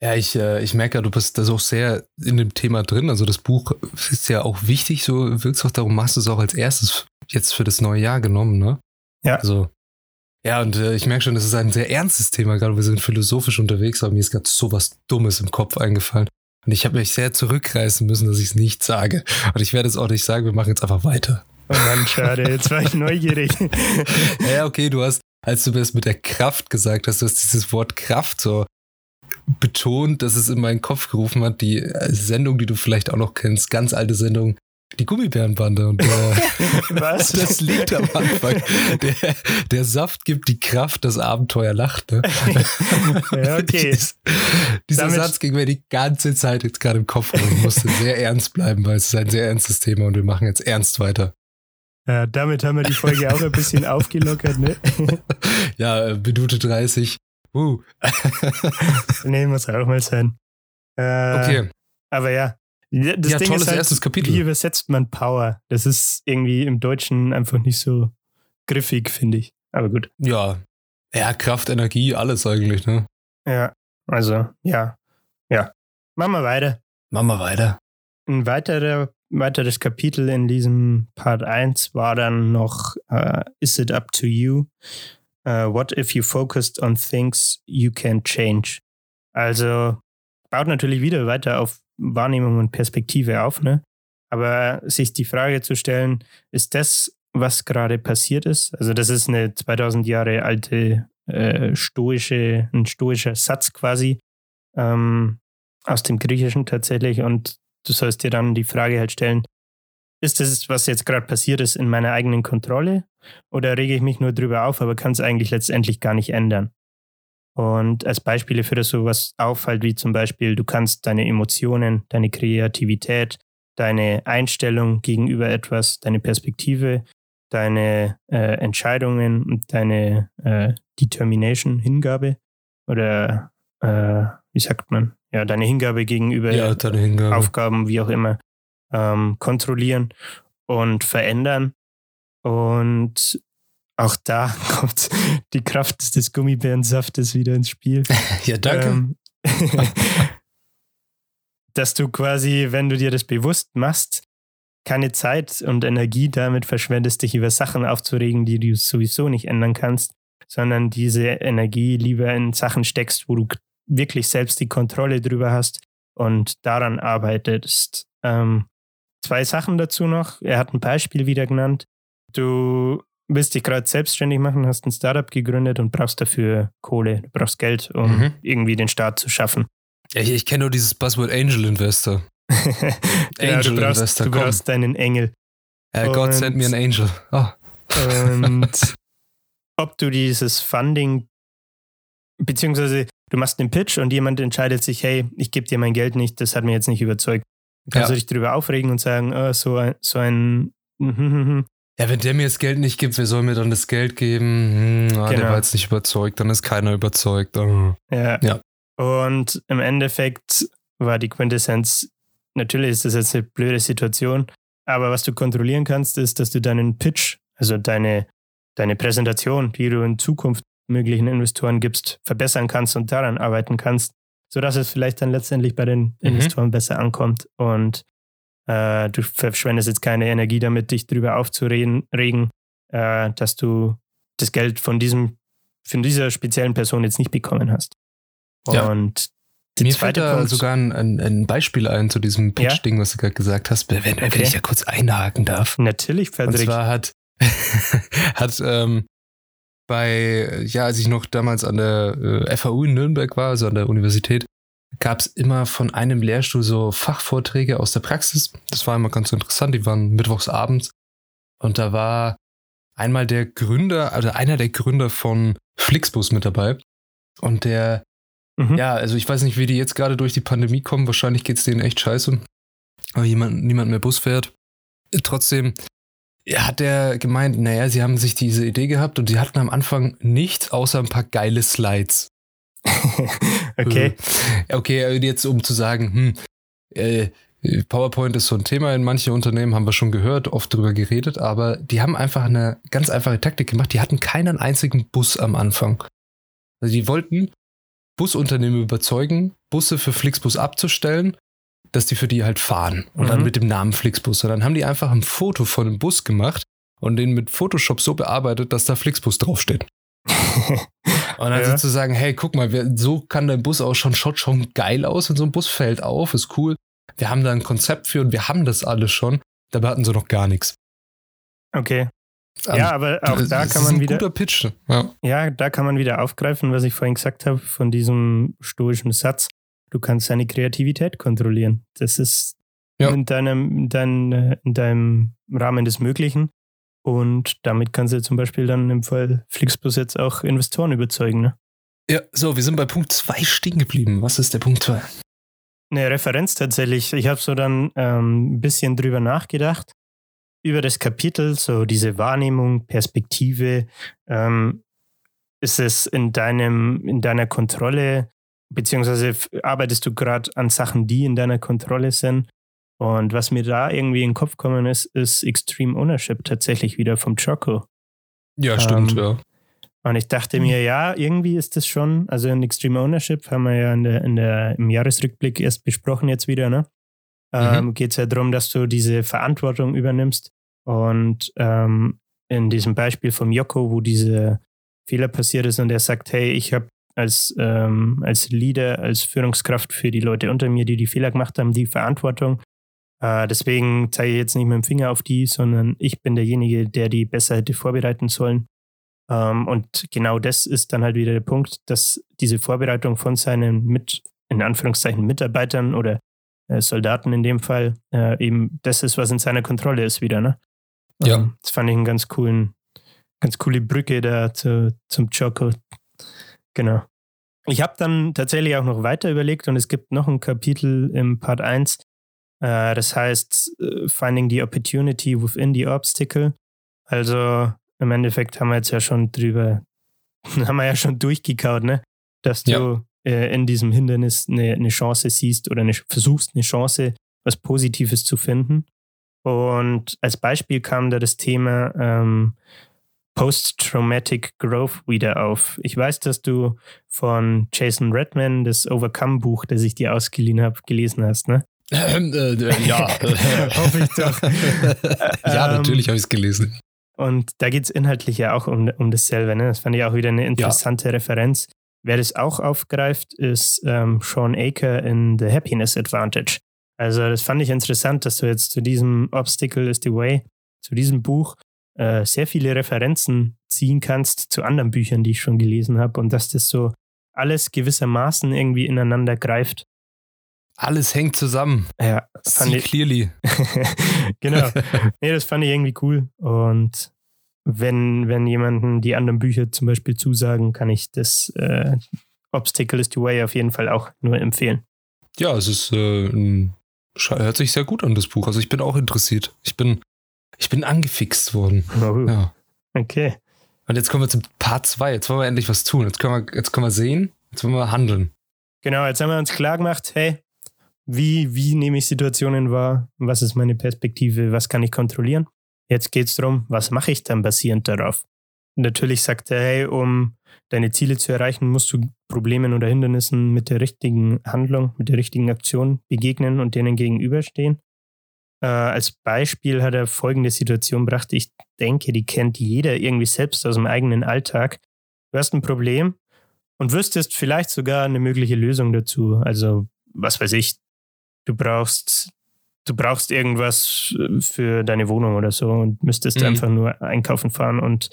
Ja, ich, äh, ich merke, du bist da auch sehr in dem Thema drin. Also das Buch ist ja auch wichtig, so wirkst auch darum, hast du es auch als erstes jetzt für das neue Jahr genommen, ne? Ja. Also, ja, und äh, ich merke schon, das ist ein sehr ernstes Thema, gerade wir sind philosophisch unterwegs, aber mir ist gerade so was Dummes im Kopf eingefallen. Und ich habe mich sehr zurückreißen müssen, dass ich es nicht sage. Und ich werde es auch nicht sagen, wir machen jetzt einfach weiter. Oh Mann, schade, jetzt war ich neugierig. ja, okay, du hast, als du das mit der Kraft gesagt hast, du hast dieses Wort Kraft so betont, dass es in meinen Kopf gerufen hat, die äh, Sendung, die du vielleicht auch noch kennst, ganz alte Sendung, die Gummibärenbande. Und der, Was? das liegt am Anfang. Der, der Saft gibt die Kraft, das Abenteuer lacht. Ne? ja, okay. Dies, dieser Damit Satz ging mir die ganze Zeit jetzt gerade im Kopf rum. Ich musste sehr ernst bleiben, weil es ist ein sehr ernstes Thema und wir machen jetzt ernst weiter. Ja, damit haben wir die Folge auch ein bisschen aufgelockert, ne? ja, Minute 30. Uh. nee, muss auch mal sein. Äh, okay. Aber ja, das ja, Ding tolles ist halt, erstes Kapitel. Wie übersetzt man Power? Das ist irgendwie im Deutschen einfach nicht so griffig, finde ich. Aber gut. Ja. Ja, Kraft, Energie, alles eigentlich, ne? Ja, also, ja. Ja. Machen wir weiter. Machen wir weiter. Ein weiterer, weiteres Kapitel in diesem Part 1 war dann noch uh, Is it up to you? Uh, what if you focused on things you can change? Also baut natürlich wieder weiter auf Wahrnehmung und Perspektive auf, ne? Aber sich die Frage zu stellen, ist das, was gerade passiert ist? Also, das ist eine 2000 Jahre alte äh, stoische, ein stoischer Satz quasi ähm, aus dem Griechischen tatsächlich. Und du sollst dir dann die Frage halt stellen, ist das, was jetzt gerade passiert ist, in meiner eigenen Kontrolle? Oder rege ich mich nur drüber auf, aber kann es eigentlich letztendlich gar nicht ändern? Und als Beispiele für das sowas auffällt, wie zum Beispiel, du kannst deine Emotionen, deine Kreativität, deine Einstellung gegenüber etwas, deine Perspektive, deine äh, Entscheidungen und deine äh, Determination, Hingabe oder äh, wie sagt man, ja, deine Hingabe gegenüber ja, Hingabe. Aufgaben, wie auch immer, ähm, kontrollieren und verändern. Und auch da kommt die Kraft des Gummibärensaftes wieder ins Spiel. ja, danke. Ähm, dass du quasi, wenn du dir das bewusst machst, keine Zeit und Energie damit verschwendest, dich über Sachen aufzuregen, die du sowieso nicht ändern kannst, sondern diese Energie lieber in Sachen steckst, wo du wirklich selbst die Kontrolle drüber hast und daran arbeitest. Ähm, zwei Sachen dazu noch. Er hat ein Beispiel wieder genannt. Du willst dich gerade selbstständig machen, hast ein Startup gegründet und brauchst dafür Kohle, du brauchst Geld, um mhm. irgendwie den Start zu schaffen. Ja, ich, ich kenne nur dieses Buzzword Angel Investor. Angel ja, du brauchst, Investor. Du brauchst deinen Engel. Ja, Gott send mir einen Angel. Oh. Und ob du dieses Funding, beziehungsweise du machst einen Pitch und jemand entscheidet sich, hey, ich gebe dir mein Geld nicht, das hat mir jetzt nicht überzeugt. Kannst ja. du dich darüber aufregen und sagen, oh, so ein, so ein Ja, wenn der mir das Geld nicht gibt, wer soll mir dann das Geld geben? Hm, ah, genau. Der war jetzt nicht überzeugt, dann ist keiner überzeugt. Oh. Ja. ja. Und im Endeffekt war die Quintessenz, natürlich ist das jetzt eine blöde Situation, aber was du kontrollieren kannst, ist, dass du deinen Pitch, also deine, deine Präsentation, die du in Zukunft möglichen Investoren gibst, verbessern kannst und daran arbeiten kannst, sodass es vielleicht dann letztendlich bei den mhm. Investoren besser ankommt. Und äh, du verschwendest jetzt keine Energie damit, dich darüber aufzuregen, äh, dass du das Geld von diesem, von dieser speziellen Person jetzt nicht bekommen hast. Und ja. Mir fällt da Punkt, sogar ein, ein, Beispiel ein zu diesem Pitch-Ding, ja? was du gerade gesagt hast, wenn, wenn okay. ich da kurz einhaken darf. Natürlich, Frederik. Und zwar hat, hat ähm, bei, ja, als ich noch damals an der äh, FAU in Nürnberg war, also an der Universität, gab es immer von einem Lehrstuhl so Fachvorträge aus der Praxis. Das war immer ganz interessant. Die waren mittwochs abends. Und da war einmal der Gründer, also einer der Gründer von Flixbus mit dabei. Und der, mhm. ja, also ich weiß nicht, wie die jetzt gerade durch die Pandemie kommen. Wahrscheinlich geht es denen echt scheiße. Aber jemand, niemand mehr Bus fährt. Trotzdem hat er gemeint, naja, sie haben sich diese Idee gehabt und sie hatten am Anfang nichts außer ein paar geile Slides. okay. Okay, äh, jetzt um zu sagen, hm, äh, PowerPoint ist so ein Thema in manchen Unternehmen, haben wir schon gehört, oft drüber geredet, aber die haben einfach eine ganz einfache Taktik gemacht. Die hatten keinen einzigen Bus am Anfang. Also die wollten Busunternehmen überzeugen, Busse für Flixbus abzustellen, dass die für die halt fahren. Und mhm. dann mit dem Namen Flixbus. Und dann haben die einfach ein Foto von dem Bus gemacht und den mit Photoshop so bearbeitet, dass da Flixbus draufsteht. Und dann ja. sozusagen, hey, guck mal, so kann dein Bus auch schon, schaut schon geil aus, wenn so ein Bus fällt auf, ist cool. Wir haben da ein Konzept für und wir haben das alles schon. Dabei hatten sie noch gar nichts. Okay. Ja, aber auch da kann man wieder. Guter Pitch. Ja. ja, da kann man wieder aufgreifen, was ich vorhin gesagt habe, von diesem stoischen Satz. Du kannst deine Kreativität kontrollieren. Das ist ja. in, deinem, in, dein, in deinem Rahmen des Möglichen. Und damit kannst du zum Beispiel dann im Fall Flixbus jetzt auch Investoren überzeugen. Ne? Ja, so, wir sind bei Punkt 2 stehen geblieben. Was ist der Punkt 2? Eine Referenz tatsächlich. Ich habe so dann ähm, ein bisschen drüber nachgedacht über das Kapitel, so diese Wahrnehmung, Perspektive, ähm, ist es in deinem, in deiner Kontrolle, beziehungsweise arbeitest du gerade an Sachen, die in deiner Kontrolle sind? Und was mir da irgendwie in den Kopf gekommen ist, ist Extreme Ownership tatsächlich wieder vom Choco. Ja, stimmt, ähm, ja. Und ich dachte mir, ja, irgendwie ist das schon, also in Extreme Ownership haben wir ja in der, in der, im Jahresrückblick erst besprochen jetzt wieder, ne? ähm, mhm. geht es ja darum, dass du diese Verantwortung übernimmst. Und ähm, in diesem Beispiel vom Joko, wo dieser Fehler passiert ist und er sagt, hey, ich habe als, ähm, als Leader, als Führungskraft für die Leute unter mir, die die Fehler gemacht haben, die Verantwortung. Äh, deswegen zeige ich jetzt nicht mit dem Finger auf die, sondern ich bin derjenige, der die besser hätte vorbereiten sollen. Ähm, und genau das ist dann halt wieder der Punkt, dass diese Vorbereitung von seinen mit, in Anführungszeichen, Mitarbeitern oder äh, Soldaten in dem Fall, äh, eben das ist, was in seiner Kontrolle ist wieder, ne? Ja. Ähm, das fand ich einen ganz coolen, ganz coole Brücke da zu, zum Choco. Genau. Ich habe dann tatsächlich auch noch weiter überlegt und es gibt noch ein Kapitel im Part 1, äh, das heißt äh, Finding the Opportunity within the Obstacle. Also im Endeffekt haben wir jetzt ja schon drüber, haben wir ja schon durchgekaut, ne? Dass du ja äh, in diesem Hindernis eine, eine Chance siehst oder eine, versuchst, eine Chance, was Positives zu finden. Und als Beispiel kam da das Thema ähm, Post-Traumatic Growth wieder auf. Ich weiß, dass du von Jason Redman das Overcome-Buch, das ich dir ausgeliehen habe, gelesen hast, ne? Ähm, äh, äh, ja, hoffe ich doch. ja, natürlich habe ich es gelesen. Und da geht es inhaltlich ja auch um, um dasselbe. Ne? Das fand ich auch wieder eine interessante ja. Referenz. Wer das auch aufgreift, ist ähm, Sean Aker in The Happiness Advantage. Also das fand ich interessant, dass du jetzt zu diesem Obstacle is the Way, zu diesem Buch, äh, sehr viele Referenzen ziehen kannst zu anderen Büchern, die ich schon gelesen habe und dass das so alles gewissermaßen irgendwie ineinander greift. Alles hängt zusammen. Ja, fand See ich, clearly. genau. nee, das fand ich irgendwie cool und wenn, wenn jemanden die anderen Bücher zum Beispiel zusagen, kann ich das äh, Obstacle is the Way auf jeden Fall auch nur empfehlen. Ja, es ist äh, ein, hört sich sehr gut an, das Buch. Also ich bin auch interessiert. Ich bin, ich bin angefixt worden. Oh, ja. Okay. Und jetzt kommen wir zum Part 2. Jetzt wollen wir endlich was tun. Jetzt können wir, jetzt können wir sehen, jetzt wollen wir handeln. Genau, jetzt haben wir uns klar gemacht, hey, wie, wie nehme ich Situationen wahr? Was ist meine Perspektive? Was kann ich kontrollieren? Jetzt geht es darum, was mache ich dann basierend darauf? Natürlich sagt er, hey, um deine Ziele zu erreichen, musst du Problemen oder Hindernissen mit der richtigen Handlung, mit der richtigen Aktion begegnen und denen gegenüberstehen. Äh, als Beispiel hat er folgende Situation gebracht. Ich denke, die kennt jeder irgendwie selbst aus dem eigenen Alltag. Du hast ein Problem und wüsstest vielleicht sogar eine mögliche Lösung dazu. Also, was weiß ich, du brauchst du brauchst irgendwas für deine Wohnung oder so und müsstest mhm. einfach nur einkaufen fahren und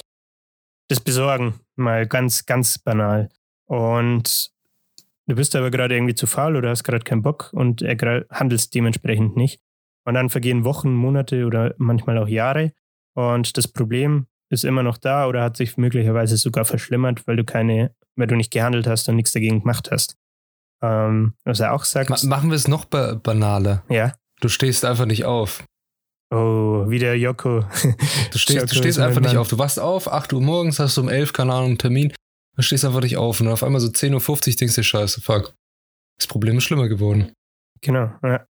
das besorgen. Mal ganz, ganz banal. Und du bist aber gerade irgendwie zu faul oder hast gerade keinen Bock und handelst dementsprechend nicht. Und dann vergehen Wochen, Monate oder manchmal auch Jahre und das Problem ist immer noch da oder hat sich möglicherweise sogar verschlimmert, weil du keine, weil du nicht gehandelt hast und nichts dagegen gemacht hast. Ähm, was er auch sagt. Ma machen wir es noch ba banaler. Ja. Du stehst einfach nicht auf. Oh, wie der Joko. Du stehst, du stehst einfach nicht auf. Du wachst auf, 8 Uhr morgens, hast du um 11, keine Ahnung, einen Termin. Du stehst einfach nicht auf. Und auf einmal so 10.50 Uhr denkst du, scheiße, fuck. Das Problem ist schlimmer geworden. Genau, ja.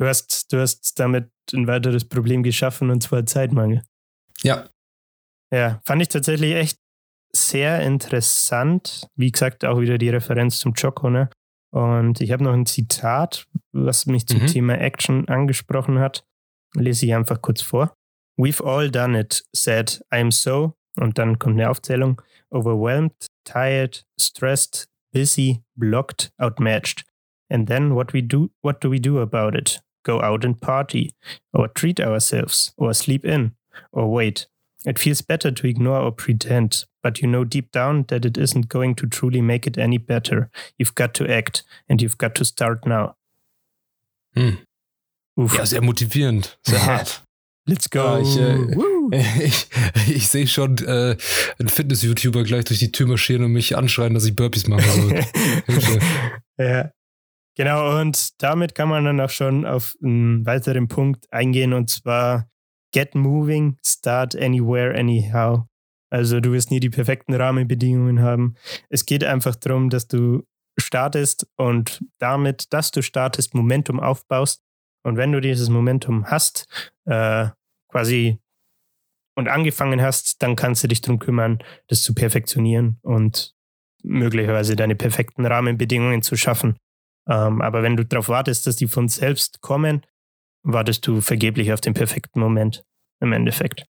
Du hast, du hast damit ein weiteres Problem geschaffen und zwar Zeitmangel. Ja. Ja, fand ich tatsächlich echt sehr interessant. Wie gesagt, auch wieder die Referenz zum Joko, ne? Und ich habe noch ein Zitat, was mich zum mhm. Thema Action angesprochen hat. Lese ich einfach kurz vor. We've all done it, said I'm so, und dann kommt eine Aufzählung, overwhelmed, tired, stressed, busy, blocked, outmatched. And then what we do what do we do about it? Go out and party, or treat ourselves, or sleep in, or wait. It feels better to ignore or pretend, but you know deep down that it isn't going to truly make it any better. You've got to act and you've got to start now. Hm. Ja, sehr motivierend, sehr hart. Let's go. Ja, ich, äh, ich, ich sehe schon äh, einen Fitness-YouTuber gleich durch die Tür marschieren und mich anschreien, dass ich Burpees mache. Also, ja. Genau, und damit kann man dann auch schon auf einen weiteren Punkt eingehen und zwar Get moving, start anywhere, anyhow. Also du wirst nie die perfekten Rahmenbedingungen haben. Es geht einfach darum, dass du startest und damit, dass du startest, Momentum aufbaust. Und wenn du dieses Momentum hast, äh, quasi und angefangen hast, dann kannst du dich darum kümmern, das zu perfektionieren und möglicherweise deine perfekten Rahmenbedingungen zu schaffen. Ähm, aber wenn du darauf wartest, dass die von selbst kommen, wartest du vergeblich auf den perfekten Moment im Endeffekt.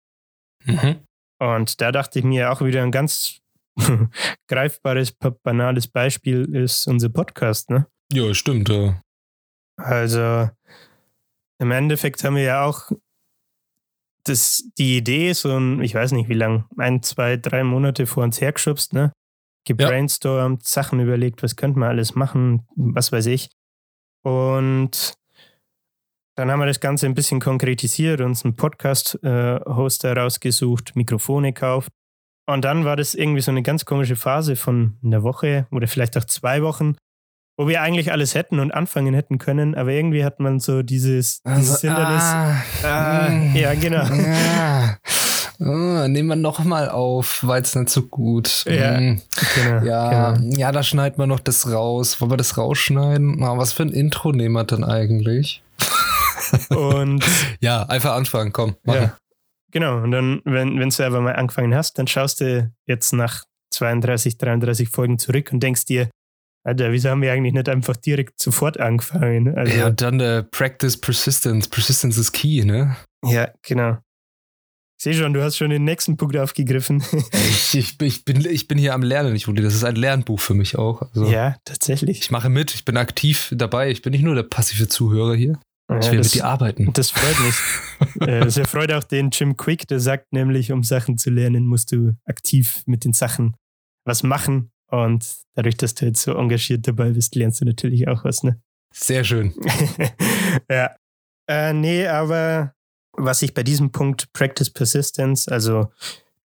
Mhm. Und da dachte ich mir auch wieder ein ganz greifbares, banales Beispiel ist unser Podcast, ne? Ja, stimmt. Ja. Also im Endeffekt haben wir ja auch das, die Idee so ein, ich weiß nicht wie lang, ein, zwei, drei Monate vor uns hergeschubst, ne? Gebrainstormt, ja. Sachen überlegt, was könnte man alles machen, was weiß ich. Und dann haben wir das Ganze ein bisschen konkretisiert, uns einen Podcast-Hoster äh, rausgesucht, Mikrofone gekauft. Und dann war das irgendwie so eine ganz komische Phase von einer Woche oder vielleicht auch zwei Wochen, wo wir eigentlich alles hätten und anfangen hätten können, aber irgendwie hat man so dieses, dieses also, Hindernis. Ah, ah, ja, genau. Ja. Oh, nehmen wir nochmal auf, weil es nicht so gut. Ja, hm. genau, ja, genau. ja, da schneidet man noch das raus. Wollen wir das rausschneiden? Oh, was für ein Intro nehmen wir denn eigentlich? Und ja, einfach anfangen, komm. Machen. Ja, genau. Und dann, wenn, wenn du aber mal angefangen hast, dann schaust du jetzt nach 32, 33 Folgen zurück und denkst dir, Alter, wieso haben wir eigentlich nicht einfach direkt sofort angefangen? Also, ja, dann der Practice Persistence. Persistence ist key, ne? Ja, genau. Ich sehe schon, du hast schon den nächsten Punkt aufgegriffen. ich, ich, ich, bin, ich bin hier am Lernen, ich Das ist ein Lernbuch für mich auch. Also, ja, tatsächlich. Ich mache mit, ich bin aktiv dabei. Ich bin nicht nur der passive Zuhörer hier. Ja, ich will das, mit dir arbeiten. Das freut mich. Äh, das erfreut auch den Jim Quick, der sagt nämlich, um Sachen zu lernen, musst du aktiv mit den Sachen was machen. Und dadurch, dass du jetzt so engagiert dabei bist, lernst du natürlich auch was, ne? Sehr schön. ja. Äh, nee, aber was ich bei diesem Punkt Practice Persistence, also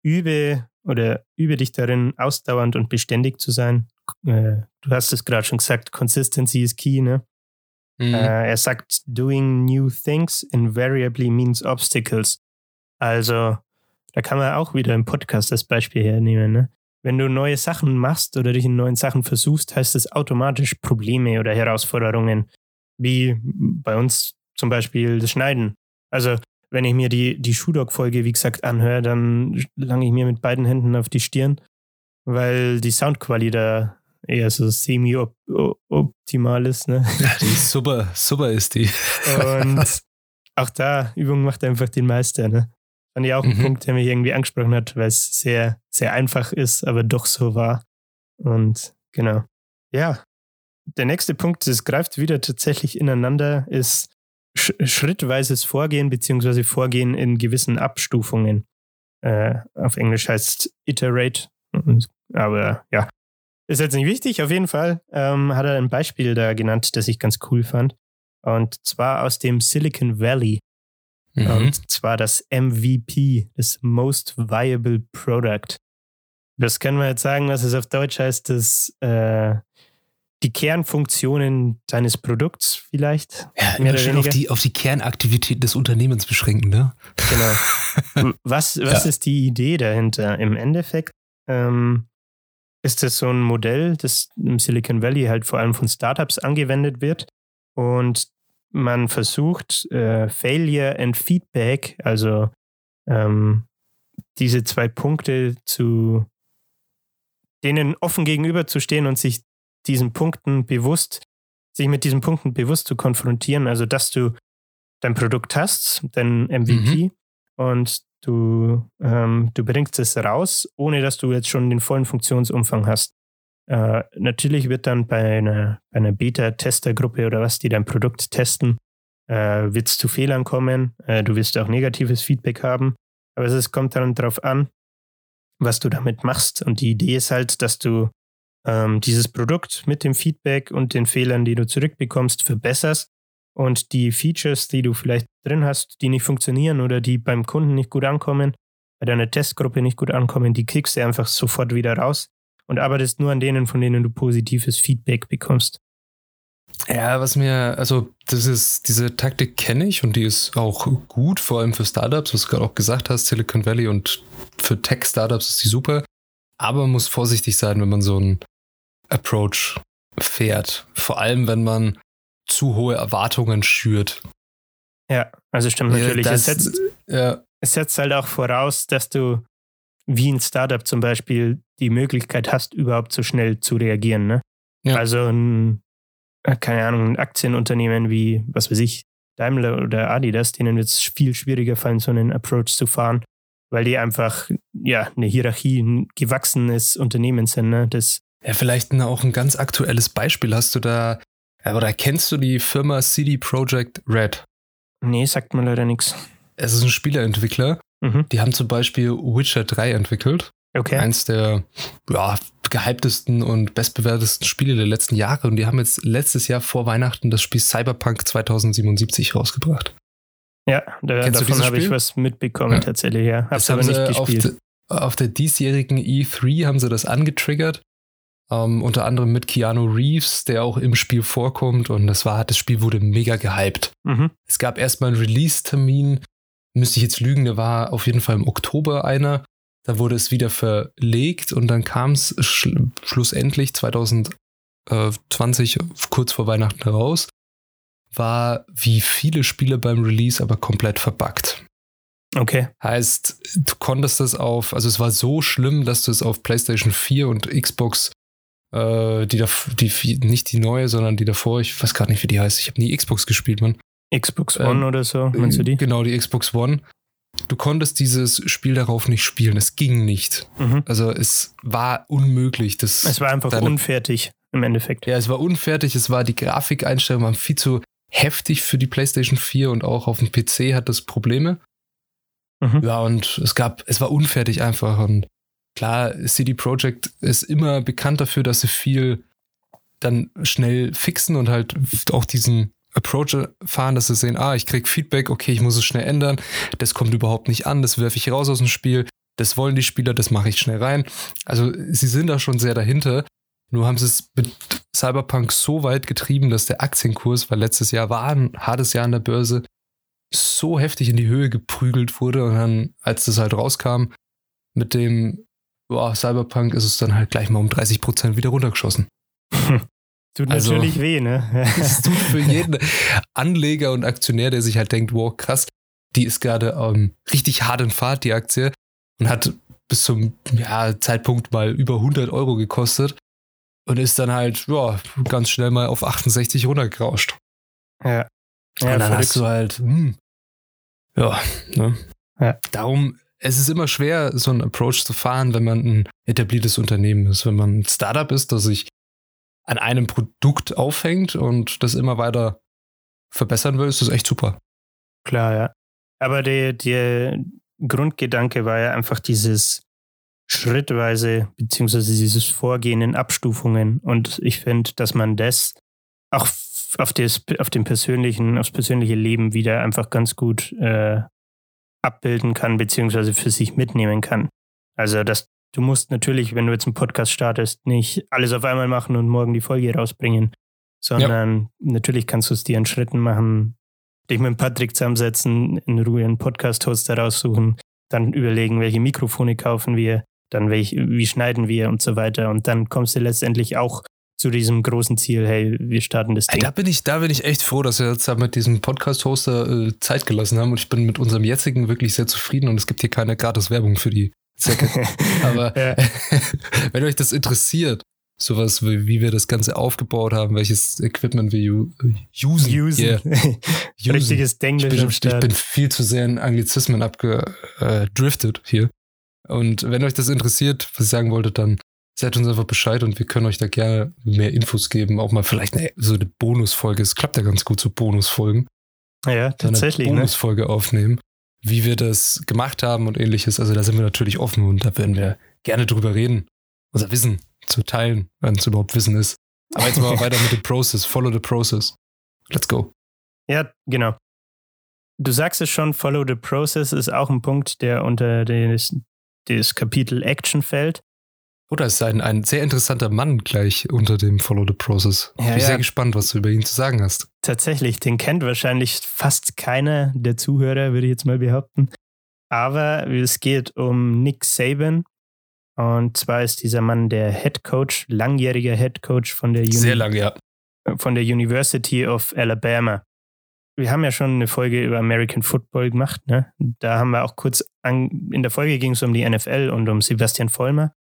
übe oder übe dich darin, ausdauernd und beständig zu sein. Äh, du hast es gerade schon gesagt, Consistency is key, ne? Mhm. Äh, er sagt, doing new things invariably means obstacles. Also, da kann man auch wieder im Podcast das Beispiel hernehmen. Ne? Wenn du neue Sachen machst oder dich in neuen Sachen versuchst, heißt das automatisch Probleme oder Herausforderungen. Wie bei uns zum Beispiel das Schneiden. Also, wenn ich mir die, die Shoe-Dog-Folge, wie gesagt, anhöre, dann lange ich mir mit beiden Händen auf die Stirn, weil die Soundqualität da eher so semi-optimal ist. Ne? Ja, die ist super, super ist die. Und auch da, Übung macht einfach den Meister. Ne? Fand ich auch mhm. ein Punkt, der mich irgendwie angesprochen hat, weil es sehr, sehr einfach ist, aber doch so war. Und genau. Ja, der nächste Punkt, das greift wieder tatsächlich ineinander, ist sch schrittweises Vorgehen beziehungsweise Vorgehen in gewissen Abstufungen. Äh, auf Englisch heißt iterate, aber ja, ist jetzt nicht wichtig, auf jeden Fall ähm, hat er ein Beispiel da genannt, das ich ganz cool fand. Und zwar aus dem Silicon Valley. Mhm. Und zwar das MVP, das Most Viable Product. Das können wir jetzt sagen, was es auf Deutsch heißt, dass äh, die Kernfunktionen deines Produkts vielleicht. Ja, immer schön auf die, auf die Kernaktivität des Unternehmens beschränken, ne? Genau. was was ja. ist die Idee dahinter? Im Endeffekt ähm, ist das so ein Modell, das im Silicon Valley halt vor allem von Startups angewendet wird. Und man versucht, äh, Failure and Feedback, also ähm, diese zwei Punkte zu denen offen gegenüberzustehen und sich diesen Punkten bewusst, sich mit diesen Punkten bewusst zu konfrontieren. Also dass du dein Produkt hast, dein MVP, mhm. und Du, ähm, du bringst es raus, ohne dass du jetzt schon den vollen Funktionsumfang hast. Äh, natürlich wird dann bei einer, bei einer Beta-Testergruppe oder was, die dein Produkt testen, äh, wird es zu Fehlern kommen. Äh, du wirst auch negatives Feedback haben. Aber es kommt dann darauf an, was du damit machst. Und die Idee ist halt, dass du ähm, dieses Produkt mit dem Feedback und den Fehlern, die du zurückbekommst, verbesserst und die Features, die du vielleicht drin hast, die nicht funktionieren oder die beim Kunden nicht gut ankommen, bei deiner Testgruppe nicht gut ankommen, die kriegst du einfach sofort wieder raus und arbeitest nur an denen, von denen du positives Feedback bekommst. Ja, was mir, also das ist, diese Taktik kenne ich und die ist auch gut, vor allem für Startups, was du gerade auch gesagt hast, Silicon Valley und für Tech-Startups ist die super. Aber man muss vorsichtig sein, wenn man so einen Approach fährt. Vor allem, wenn man zu hohe Erwartungen schürt. Ja, also stimmt natürlich. Ja, das, es, setzt, ja. es setzt halt auch voraus, dass du wie ein Startup zum Beispiel die Möglichkeit hast, überhaupt so schnell zu reagieren. Ne? Ja. Also ein äh, keine Ahnung, ein Aktienunternehmen wie, was weiß ich, Daimler oder Adidas, denen wird es viel schwieriger fallen, so einen Approach zu fahren, weil die einfach, ja, eine Hierarchie, ein gewachsenes Unternehmen sind, ne? Das ja, vielleicht auch ein ganz aktuelles Beispiel. Hast du da, oder kennst du die Firma CD Projekt Red? Nee, sagt mir leider nichts. Es ist ein Spieleentwickler. Mhm. Die haben zum Beispiel Witcher 3 entwickelt. Okay. Eins der ja, gehyptesten und bestbewertesten Spiele der letzten Jahre. Und die haben jetzt letztes Jahr vor Weihnachten das Spiel Cyberpunk 2077 rausgebracht. Ja, da, davon habe ich was mitbekommen ja. tatsächlich, ja. Hab's aber nicht gespielt. Auf, auf, der diesjährigen E3 haben sie das angetriggert. Um, ähm, unter anderem mit Keanu Reeves, der auch im Spiel vorkommt. Und das war, das Spiel wurde mega gehypt. Mhm. Es gab erstmal einen Release-Termin, müsste ich jetzt lügen, der war auf jeden Fall im Oktober einer. Da wurde es wieder verlegt und dann kam es schl schlussendlich 2020 kurz vor Weihnachten heraus. War wie viele Spiele beim Release aber komplett verbuggt. Okay. Heißt, du konntest das auf, also es war so schlimm, dass du es auf PlayStation 4 und Xbox, äh, die, die, nicht die neue, sondern die davor, ich weiß gar nicht, wie die heißt. Ich habe nie Xbox gespielt, man. Xbox One ähm, oder so, meinst du die? Genau, die Xbox One du konntest dieses Spiel darauf nicht spielen. Es ging nicht. Mhm. Also es war unmöglich. Das es war einfach unfertig im Endeffekt. Ja, es war unfertig. Es war die Grafikeinstellung waren viel zu heftig für die PlayStation 4 und auch auf dem PC hat das Probleme. Mhm. Ja, und es gab, es war unfertig einfach. Und klar, CD Projekt ist immer bekannt dafür, dass sie viel dann schnell fixen und halt auch diesen Approach fahren, dass sie sehen, ah, ich krieg Feedback, okay, ich muss es schnell ändern, das kommt überhaupt nicht an, das werfe ich raus aus dem Spiel, das wollen die Spieler, das mache ich schnell rein. Also sie sind da schon sehr dahinter. Nur haben sie es mit Cyberpunk so weit getrieben, dass der Aktienkurs, weil letztes Jahr war ein hartes Jahr an der Börse, so heftig in die Höhe geprügelt wurde und dann, als das halt rauskam, mit dem boah, Cyberpunk ist es dann halt gleich mal um 30 Prozent wieder runtergeschossen. Tut also, natürlich weh, ne? Es tut für jeden Anleger und Aktionär, der sich halt denkt, wow, krass, die ist gerade ähm, richtig hart in Fahrt, die Aktie, und hat bis zum ja, Zeitpunkt mal über 100 Euro gekostet und ist dann halt ja, ganz schnell mal auf 68 runtergerauscht. Ja. ja und dann hast du halt, hm, ja, ne? ja. Darum, es ist immer schwer, so einen Approach zu fahren, wenn man ein etabliertes Unternehmen ist. Wenn man ein Startup ist, das sich an einem Produkt aufhängt und das immer weiter verbessern will, ist das echt super. Klar, ja. Aber der, der Grundgedanke war ja einfach dieses schrittweise, beziehungsweise dieses Vorgehen in Abstufungen. Und ich finde, dass man das auch auf, das, auf dem persönlichen, aufs persönliche Leben wieder einfach ganz gut äh, abbilden kann, beziehungsweise für sich mitnehmen kann. Also, dass du musst natürlich, wenn du jetzt einen Podcast startest, nicht alles auf einmal machen und morgen die Folge rausbringen, sondern ja. natürlich kannst du es dir in Schritten machen, dich mit Patrick zusammensetzen, in Ruhe einen Podcast-Hoster raussuchen, dann überlegen, welche Mikrofone kaufen wir, dann welch, wie schneiden wir und so weiter. Und dann kommst du letztendlich auch zu diesem großen Ziel, hey, wir starten das Ding. Da bin ich, da bin ich echt froh, dass wir jetzt mit diesem Podcast-Hoster äh, Zeit gelassen haben und ich bin mit unserem jetzigen wirklich sehr zufrieden und es gibt hier keine gratis Werbung für die Zecke. Aber wenn euch das interessiert, sowas wie, wie wir das Ganze aufgebaut haben, welches Equipment wir usen. Usen. Yeah. usen. Richtiges Denglisch ich bin, ich bin viel zu sehr in Anglizismen abgedriftet hier. Und wenn euch das interessiert, was ich sagen wollte, dann seid uns einfach Bescheid und wir können euch da gerne mehr Infos geben. Auch mal vielleicht eine, so eine Bonusfolge. Es klappt ja ganz gut, so Bonusfolgen. Ja, tatsächlich. Eine ne? Bonusfolge ne? aufnehmen wie wir das gemacht haben und ähnliches. Also da sind wir natürlich offen und da werden wir gerne drüber reden, unser Wissen zu teilen, wenn es überhaupt Wissen ist. Aber jetzt mal weiter mit dem Process. Follow the process. Let's go. Ja, genau. Du sagst es schon, Follow the Process ist auch ein Punkt, der unter das, das Kapitel Action fällt. Oder oh, ist ein, ein sehr interessanter Mann gleich unter dem Follow the Process. Ja, ich bin ja. sehr gespannt, was du über ihn zu sagen hast. Tatsächlich, den kennt wahrscheinlich fast keiner der Zuhörer, würde ich jetzt mal behaupten. Aber es geht um Nick Saban. Und zwar ist dieser Mann der Head Coach, langjähriger Head Coach von der, Uni lang, ja. von der University of Alabama. Wir haben ja schon eine Folge über American Football gemacht. Ne? Da haben wir auch kurz an, in der Folge ging es um die NFL und um Sebastian Vollmer.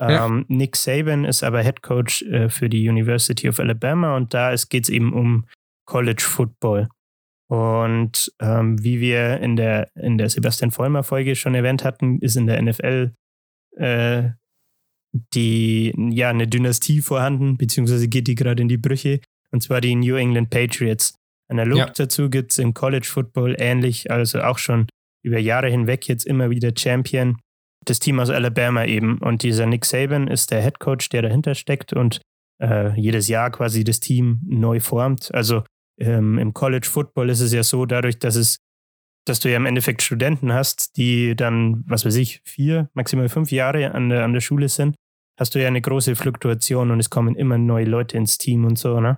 Ja. Ähm, Nick Saban ist aber Head Coach äh, für die University of Alabama und da geht es eben um College Football. Und ähm, wie wir in der, in der Sebastian Vollmer Folge schon erwähnt hatten, ist in der NFL äh, die, ja, eine Dynastie vorhanden, beziehungsweise geht die gerade in die Brüche, und zwar die New England Patriots. Analog ja. dazu gibt es im College Football ähnlich, also auch schon über Jahre hinweg jetzt immer wieder Champion das Team aus Alabama eben. Und dieser Nick Saban ist der Head Coach, der dahinter steckt und äh, jedes Jahr quasi das Team neu formt. Also ähm, im College Football ist es ja so, dadurch, dass es, dass du ja im Endeffekt Studenten hast, die dann, was weiß ich, vier, maximal fünf Jahre an der, an der Schule sind, hast du ja eine große Fluktuation und es kommen immer neue Leute ins Team und so, ne?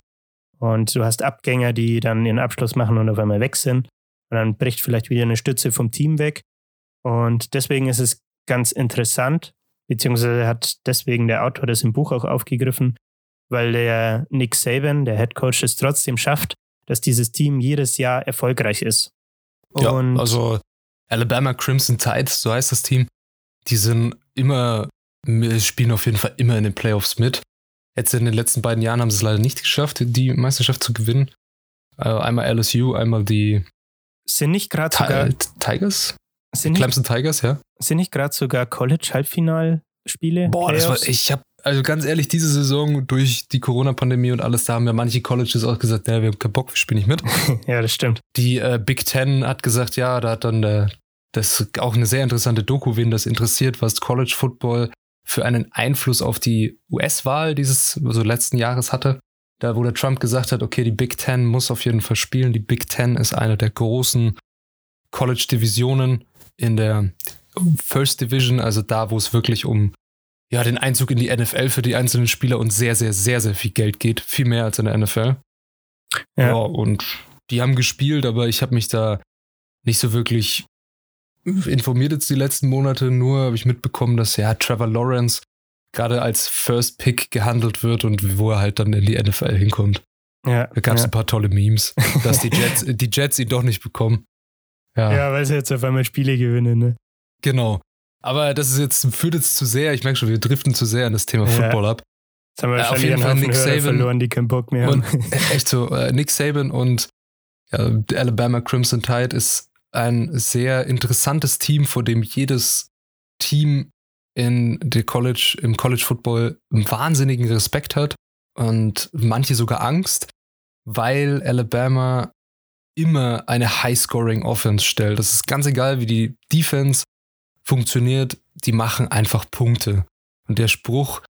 Und du hast Abgänger, die dann ihren Abschluss machen und auf einmal weg sind. Und dann bricht vielleicht wieder eine Stütze vom Team weg. Und deswegen ist es ganz interessant, beziehungsweise hat deswegen der Autor das im Buch auch aufgegriffen, weil der Nick Saban, der Head Coach, es trotzdem schafft, dass dieses Team jedes Jahr erfolgreich ist. Und ja, also Alabama Crimson Tide, so heißt das Team, die sind immer, spielen auf jeden Fall immer in den Playoffs mit. Jetzt in den letzten beiden Jahren haben sie es leider nicht geschafft, die Meisterschaft zu gewinnen. Äh, einmal LSU, einmal die sind nicht gerade sogar Tigers? Sind Clemson Tigers, ja. Sind nicht gerade sogar College-Halbfinalspiele? Boah, das war, ich habe, also ganz ehrlich, diese Saison durch die Corona-Pandemie und alles, da haben ja manche Colleges auch gesagt, ja, wir haben keinen Bock, wir spielen nicht mit. ja, das stimmt. Die äh, Big Ten hat gesagt, ja, da hat dann der, das auch eine sehr interessante Doku, wen das interessiert, was College Football für einen Einfluss auf die US-Wahl dieses also letzten Jahres hatte. Da, wo der Trump gesagt hat, okay, die Big Ten muss auf jeden Fall spielen. Die Big Ten ist eine der großen College-Divisionen in der First Division, also da, wo es wirklich um ja, den Einzug in die NFL für die einzelnen Spieler und sehr, sehr, sehr, sehr viel Geld geht. Viel mehr als in der NFL. Ja, ja und die haben gespielt, aber ich habe mich da nicht so wirklich informiert jetzt die letzten Monate. Nur habe ich mitbekommen, dass ja Trevor Lawrence gerade als First Pick gehandelt wird und wo er halt dann in die NFL hinkommt. Ja, da gab es ja. ein paar tolle Memes, dass die Jets, die Jets ihn doch nicht bekommen. Ja. ja, weil sie jetzt auf einmal Spiele gewinnen, ne? Genau. Aber das ist jetzt, führt jetzt zu sehr, ich merke schon, wir driften zu sehr an das Thema ja. Football ab. Jetzt haben wir äh, auf jeden Fall Nick Saban verloren, die keinen Bock mehr haben. Und, echt so, äh, Nick Saban und ja, Alabama Crimson Tide ist ein sehr interessantes Team, vor dem jedes Team in der College, im College Football einen wahnsinnigen Respekt hat und manche sogar Angst, weil Alabama immer eine High-Scoring-Offense stellt. Das ist ganz egal, wie die Defense funktioniert, die machen einfach Punkte. Und der Spruch,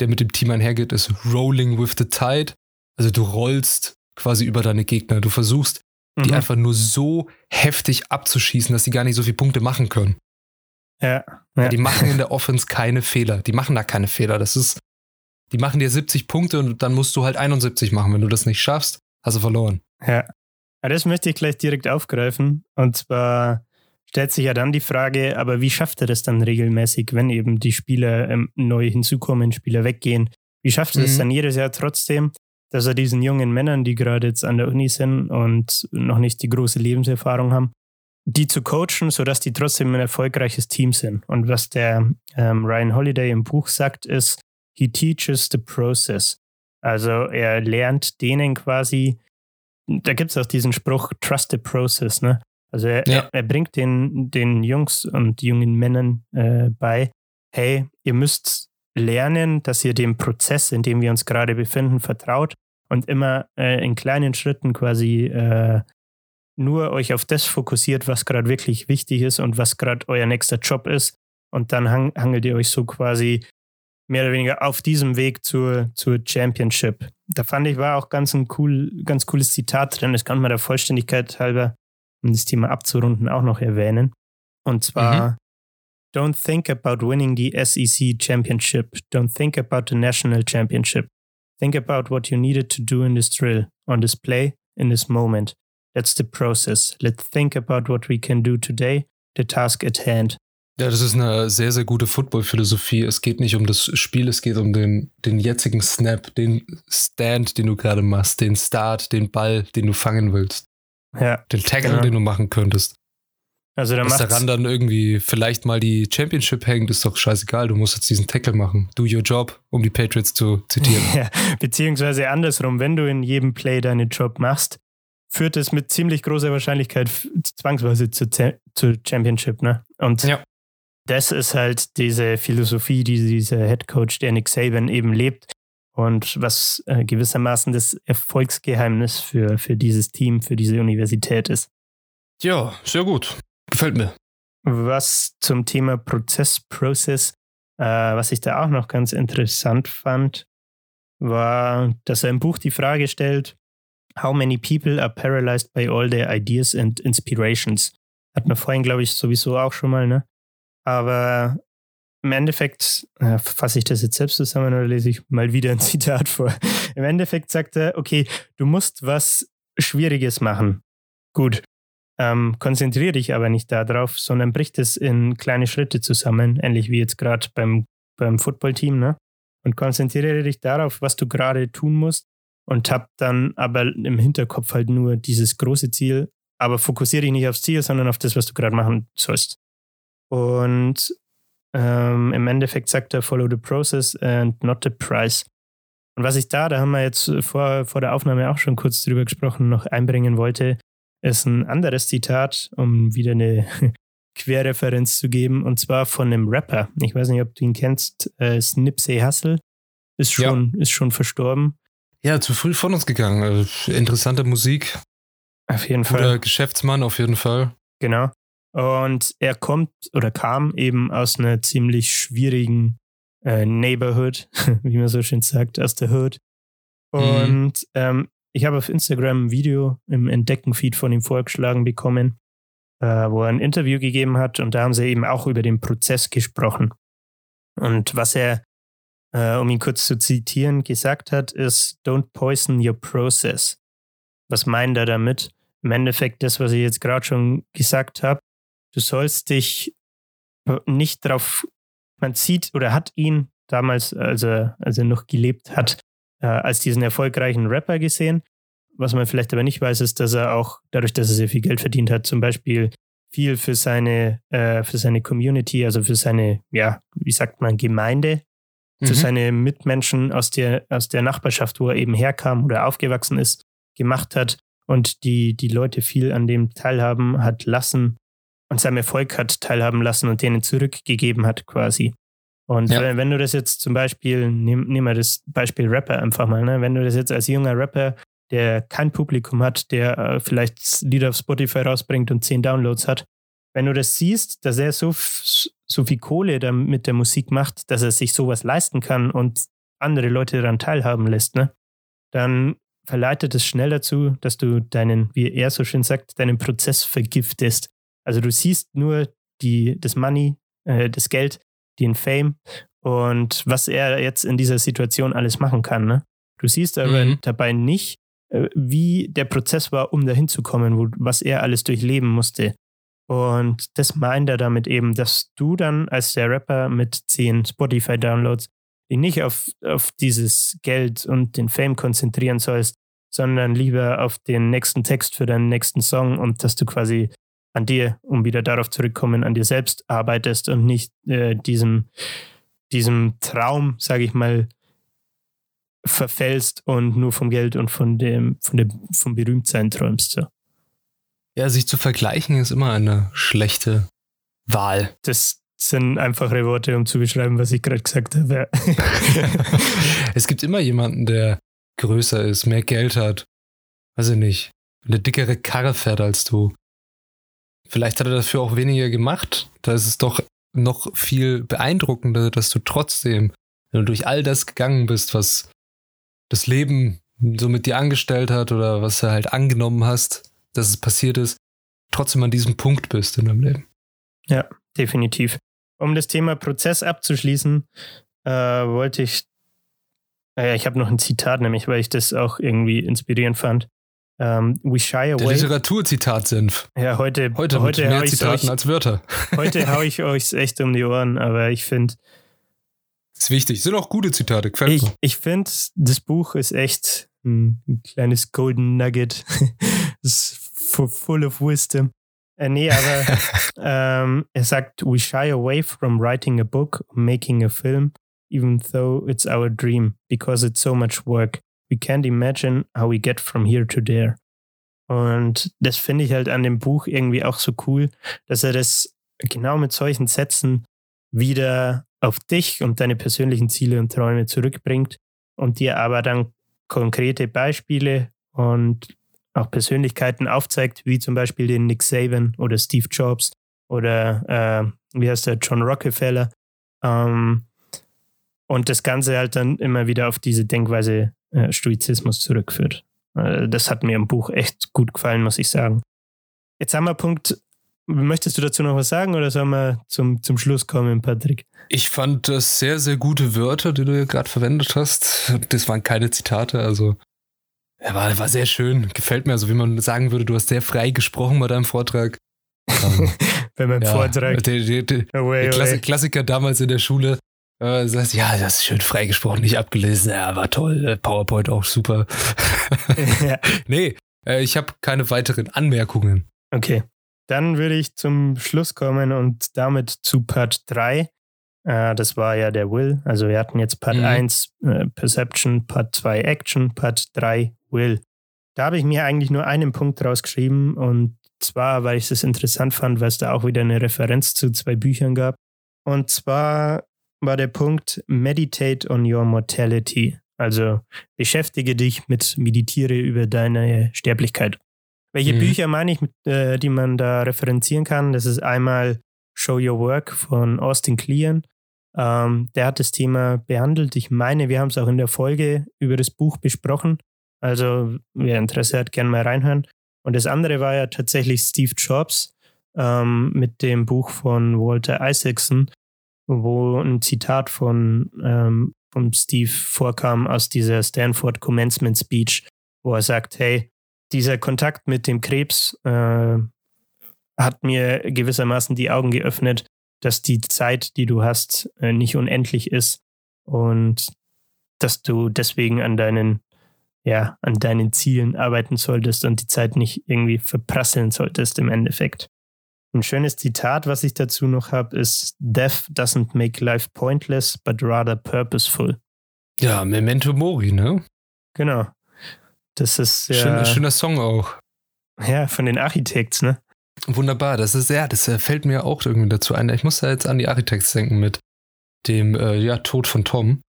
der mit dem Team einhergeht, ist Rolling with the Tide. Also du rollst quasi über deine Gegner. Du versuchst, die mhm. einfach nur so heftig abzuschießen, dass sie gar nicht so viele Punkte machen können. Ja, ja. Die machen in der Offense keine Fehler. Die machen da keine Fehler. Das ist, die machen dir 70 Punkte und dann musst du halt 71 machen. Wenn du das nicht schaffst, hast du verloren. Ja. Ja, das möchte ich gleich direkt aufgreifen. Und zwar stellt sich ja dann die Frage, aber wie schafft er das dann regelmäßig, wenn eben die Spieler ähm, neu hinzukommen, Spieler weggehen? Wie schafft er mhm. das dann jedes Jahr trotzdem, dass er diesen jungen Männern, die gerade jetzt an der Uni sind und noch nicht die große Lebenserfahrung haben, die zu coachen, sodass die trotzdem ein erfolgreiches Team sind? Und was der ähm, Ryan Holiday im Buch sagt, ist, he teaches the process. Also er lernt denen quasi, da gibt es auch diesen Spruch, trust the process, ne? Also er, ja. er, er, bringt den, den Jungs und jungen Männern äh, bei, hey, ihr müsst lernen, dass ihr dem Prozess, in dem wir uns gerade befinden, vertraut und immer äh, in kleinen Schritten quasi äh, nur euch auf das fokussiert, was gerade wirklich wichtig ist und was gerade euer nächster Job ist. Und dann hang, hangelt ihr euch so quasi mehr oder weniger auf diesem Weg zur, zur Championship. Da fand ich, war auch ganz ein cool, ganz cooles Zitat drin. Das kann man der Vollständigkeit halber, um das Thema abzurunden, auch noch erwähnen. Und zwar, mhm. Don't think about winning the SEC Championship. Don't think about the National Championship. Think about what you needed to do in this drill, on this play, in this moment. That's the process. Let's think about what we can do today, the task at hand. Ja, das ist eine sehr, sehr gute Football-Philosophie. Es geht nicht um das Spiel, es geht um den, den jetzigen Snap, den Stand, den du gerade machst, den Start, den Ball, den du fangen willst. Ja. Den Tackle, genau. den du machen könntest. Also da Dass daran dann irgendwie vielleicht mal die Championship hängt, ist doch scheißegal. Du musst jetzt diesen Tackle machen. Do your job, um die Patriots zu zitieren. Ja, beziehungsweise andersrum, wenn du in jedem Play deinen Job machst, führt es mit ziemlich großer Wahrscheinlichkeit zwangsweise zur, zur Championship. Ne? Und ja das ist halt diese Philosophie, die dieser Head Coach, der Nick Saban eben lebt und was äh, gewissermaßen das Erfolgsgeheimnis für, für dieses Team, für diese Universität ist. Ja, sehr gut. Gefällt mir. Was zum Thema Prozess, Process, äh, was ich da auch noch ganz interessant fand, war, dass er im Buch die Frage stellt, How many people are paralyzed by all their ideas and inspirations? Hat man vorhin, glaube ich, sowieso auch schon mal, ne? Aber im Endeffekt, äh, fasse ich das jetzt selbst zusammen oder lese ich mal wieder ein Zitat vor. Im Endeffekt sagt er, okay, du musst was Schwieriges machen. Gut. Ähm, konzentriere dich aber nicht darauf, sondern brich es in kleine Schritte zusammen, ähnlich wie jetzt gerade beim, beim Footballteam, ne? Und konzentriere dich darauf, was du gerade tun musst und hab dann aber im Hinterkopf halt nur dieses große Ziel, aber fokussiere dich nicht aufs Ziel, sondern auf das, was du gerade machen sollst. Und ähm, im Endeffekt sagt er, follow the process and not the price. Und was ich da, da haben wir jetzt vor, vor der Aufnahme auch schon kurz drüber gesprochen, noch einbringen wollte, ist ein anderes Zitat, um wieder eine Querreferenz zu geben, und zwar von einem Rapper. Ich weiß nicht, ob du ihn kennst, äh, Snipsey Hussle. Ist schon, ja. ist schon verstorben. Ja, zu früh von uns gegangen. Also, interessante Musik. Auf jeden Fall. Guter Geschäftsmann, auf jeden Fall. Genau. Und er kommt oder kam eben aus einer ziemlich schwierigen äh, Neighborhood, wie man so schön sagt, aus der Hood. Mhm. Und mhm. ähm, ich habe auf Instagram ein Video im Entdecken-Feed von ihm vorgeschlagen bekommen, äh, wo er ein Interview gegeben hat und da haben sie eben auch über den Prozess gesprochen. Und was er, äh, um ihn kurz zu zitieren, gesagt hat, ist, don't poison your process. Was meint er damit? Im Endeffekt das, was ich jetzt gerade schon gesagt habe, du sollst dich nicht darauf, man sieht oder hat ihn damals, als er, als er noch gelebt hat, äh, als diesen erfolgreichen Rapper gesehen. Was man vielleicht aber nicht weiß, ist, dass er auch dadurch, dass er sehr viel Geld verdient hat, zum Beispiel viel für seine, äh, für seine Community, also für seine, ja, wie sagt man, Gemeinde, mhm. für seine Mitmenschen aus der, aus der Nachbarschaft, wo er eben herkam oder aufgewachsen ist, gemacht hat und die, die Leute viel an dem teilhaben hat lassen an seinem Erfolg hat teilhaben lassen und denen zurückgegeben hat quasi. Und ja. wenn, wenn, du das jetzt zum Beispiel, nehmen nehm wir das Beispiel Rapper einfach mal, ne? wenn du das jetzt als junger Rapper, der kein Publikum hat, der äh, vielleicht Lieder auf Spotify rausbringt und zehn Downloads hat, wenn du das siehst, dass er so, so viel Kohle mit der Musik macht, dass er sich sowas leisten kann und andere Leute daran teilhaben lässt, ne? dann verleitet es schnell dazu, dass du deinen, wie er so schön sagt, deinen Prozess vergiftest. Also du siehst nur die, das Money, äh, das Geld, den Fame und was er jetzt in dieser Situation alles machen kann. Ne? Du siehst aber mhm. dabei nicht, äh, wie der Prozess war, um dahin zu kommen, wo, was er alles durchleben musste. Und das meint er damit eben, dass du dann als der Rapper mit zehn Spotify-Downloads dich nicht auf, auf dieses Geld und den Fame konzentrieren sollst, sondern lieber auf den nächsten Text für deinen nächsten Song und dass du quasi an dir, um wieder darauf zurückkommen, an dir selbst arbeitest und nicht äh, diesem, diesem Traum, sage ich mal, verfällst und nur vom Geld und von dem, von dem, vom Berühmtsein träumst. So. Ja, sich zu vergleichen ist immer eine schlechte Wahl. Das sind einfache Worte, um zu beschreiben, was ich gerade gesagt habe. es gibt immer jemanden, der größer ist, mehr Geld hat. Weiß ich nicht eine dickere Karre fährt als du. Vielleicht hat er dafür auch weniger gemacht. Da ist es doch noch viel beeindruckender, dass du trotzdem, wenn du durch all das gegangen bist, was das Leben so mit dir angestellt hat oder was du halt angenommen hast, dass es passiert ist, trotzdem an diesem Punkt bist in deinem Leben. Ja, definitiv. Um das Thema Prozess abzuschließen, äh, wollte ich, äh, ich habe noch ein Zitat, nämlich weil ich das auch irgendwie inspirierend fand. Um, ähm, we shy away. Der Literaturzitat-Senf. Ja, heute, heute, heute mehr Zitaten euch, als Wörter. Heute haue ich euch echt um die Ohren, aber ich finde. Ist wichtig. Sind auch gute Zitate. Gefällt ich ich finde, das Buch ist echt ein, ein kleines Golden Nugget. ist full of wisdom. Äh, nee, aber ähm, er sagt, we shy away from writing a book, making a film, even though it's our dream, because it's so much work we can't imagine how we get from here to there. Und das finde ich halt an dem Buch irgendwie auch so cool, dass er das genau mit solchen Sätzen wieder auf dich und deine persönlichen Ziele und Träume zurückbringt und dir aber dann konkrete Beispiele und auch Persönlichkeiten aufzeigt, wie zum Beispiel den Nick Saban oder Steve Jobs oder äh, wie heißt der John Rockefeller. Ähm, und das Ganze halt dann immer wieder auf diese Denkweise äh, Stoizismus zurückführt. Äh, das hat mir im Buch echt gut gefallen, muss ich sagen. Jetzt haben wir Punkt. Möchtest du dazu noch was sagen oder sollen wir zum, zum Schluss kommen, Patrick? Ich fand das sehr, sehr gute Wörter, die du hier gerade verwendet hast. Das waren keine Zitate, also er war, war sehr schön. Gefällt mir, also wie man sagen würde, du hast sehr frei gesprochen bei deinem Vortrag. Wenn man ja, Vortrag. Der, der, der, away, der Klassiker damals in der Schule, äh, sagst, ja, das ist schön freigesprochen, nicht abgelesen. Ja, war toll. PowerPoint auch super. ja. Nee, äh, ich habe keine weiteren Anmerkungen. Okay. Dann würde ich zum Schluss kommen und damit zu Part 3. Äh, das war ja der Will. Also wir hatten jetzt Part mhm. 1 äh, Perception, Part 2 Action, Part 3 Will. Da habe ich mir eigentlich nur einen Punkt rausgeschrieben und zwar, weil ich es interessant fand, weil es da auch wieder eine Referenz zu zwei Büchern gab. Und zwar war der Punkt Meditate on your mortality. Also beschäftige dich mit, meditiere über deine Sterblichkeit. Welche mhm. Bücher meine ich, äh, die man da referenzieren kann? Das ist einmal Show Your Work von Austin Kleon. Ähm, der hat das Thema behandelt. Ich meine, wir haben es auch in der Folge über das Buch besprochen. Also wer Interesse hat, gerne mal reinhören. Und das andere war ja tatsächlich Steve Jobs ähm, mit dem Buch von Walter Isaacson, wo ein Zitat von, ähm, von Steve vorkam aus dieser Stanford Commencement Speech, wo er sagt, hey, dieser Kontakt mit dem Krebs äh, hat mir gewissermaßen die Augen geöffnet, dass die Zeit, die du hast, äh, nicht unendlich ist und dass du deswegen an deinen, ja, an deinen Zielen arbeiten solltest und die Zeit nicht irgendwie verprasseln solltest im Endeffekt. Ein schönes Zitat, was ich dazu noch habe, ist: Death doesn't make life pointless, but rather purposeful. Ja, Memento Mori, ne? Genau. Das ist ja. Schöner, schöner Song auch. Ja, von den Architects, ne? Wunderbar, das ist ja, das äh, fällt mir auch irgendwie dazu ein. Ich muss da jetzt an die Architects denken mit dem äh, ja, Tod von Tom.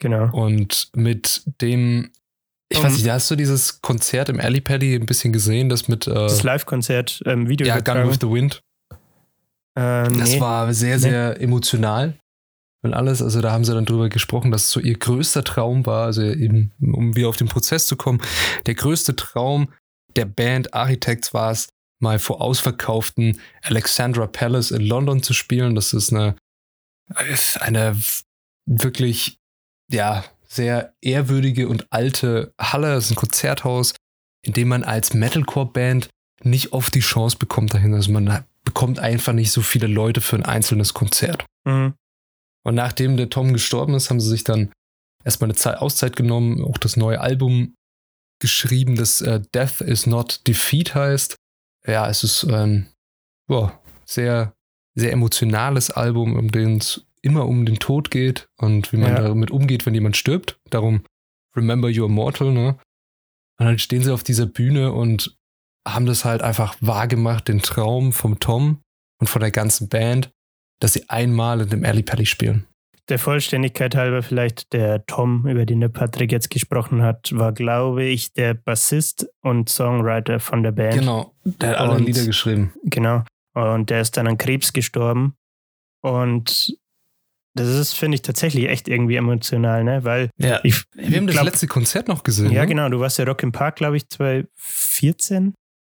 Genau. Und mit dem, ich um, weiß nicht, hast du dieses Konzert im Alley Paddy ein bisschen gesehen, das mit. Äh, das Live-Konzert, ähm, Video. Ja, Gun with the Wind. Äh, nee. Das war sehr, sehr nee. emotional und alles. Also da haben sie dann drüber gesprochen, dass es so ihr größter Traum war, also eben, um wieder auf den Prozess zu kommen, der größte Traum der Band Architects war es, mal vor ausverkauften Alexandra Palace in London zu spielen. Das ist eine, eine wirklich, ja, sehr ehrwürdige und alte Halle. Das ist ein Konzerthaus, in dem man als Metalcore-Band nicht oft die Chance bekommt dahin. Also man bekommt einfach nicht so viele Leute für ein einzelnes Konzert. Mhm. Und nachdem der Tom gestorben ist, haben sie sich dann erstmal eine Zeit, Auszeit genommen, auch das neue Album geschrieben, das äh, Death is Not Defeat heißt. Ja, es ist ein boah, sehr, sehr emotionales Album, um den es immer um den Tod geht und wie man ja. damit umgeht, wenn jemand stirbt. Darum Remember You're Mortal, ne? Und dann stehen sie auf dieser Bühne und haben das halt einfach wahrgemacht, den Traum vom Tom und von der ganzen Band, dass sie einmal in dem Alley Pally spielen. der Vollständigkeit halber vielleicht der Tom, über den der Patrick jetzt gesprochen hat, war, glaube ich, der Bassist und Songwriter von der Band. Genau, der hat alle Lieder geschrieben. Genau. Und der ist dann an Krebs gestorben. Und das ist, finde ich, tatsächlich echt irgendwie emotional, ne? Weil Ja. ich, Wir haben das glaub- letzte Konzert noch gesehen. Ja, ne? genau. Du warst ja Rock im Park, glaube ich, 2014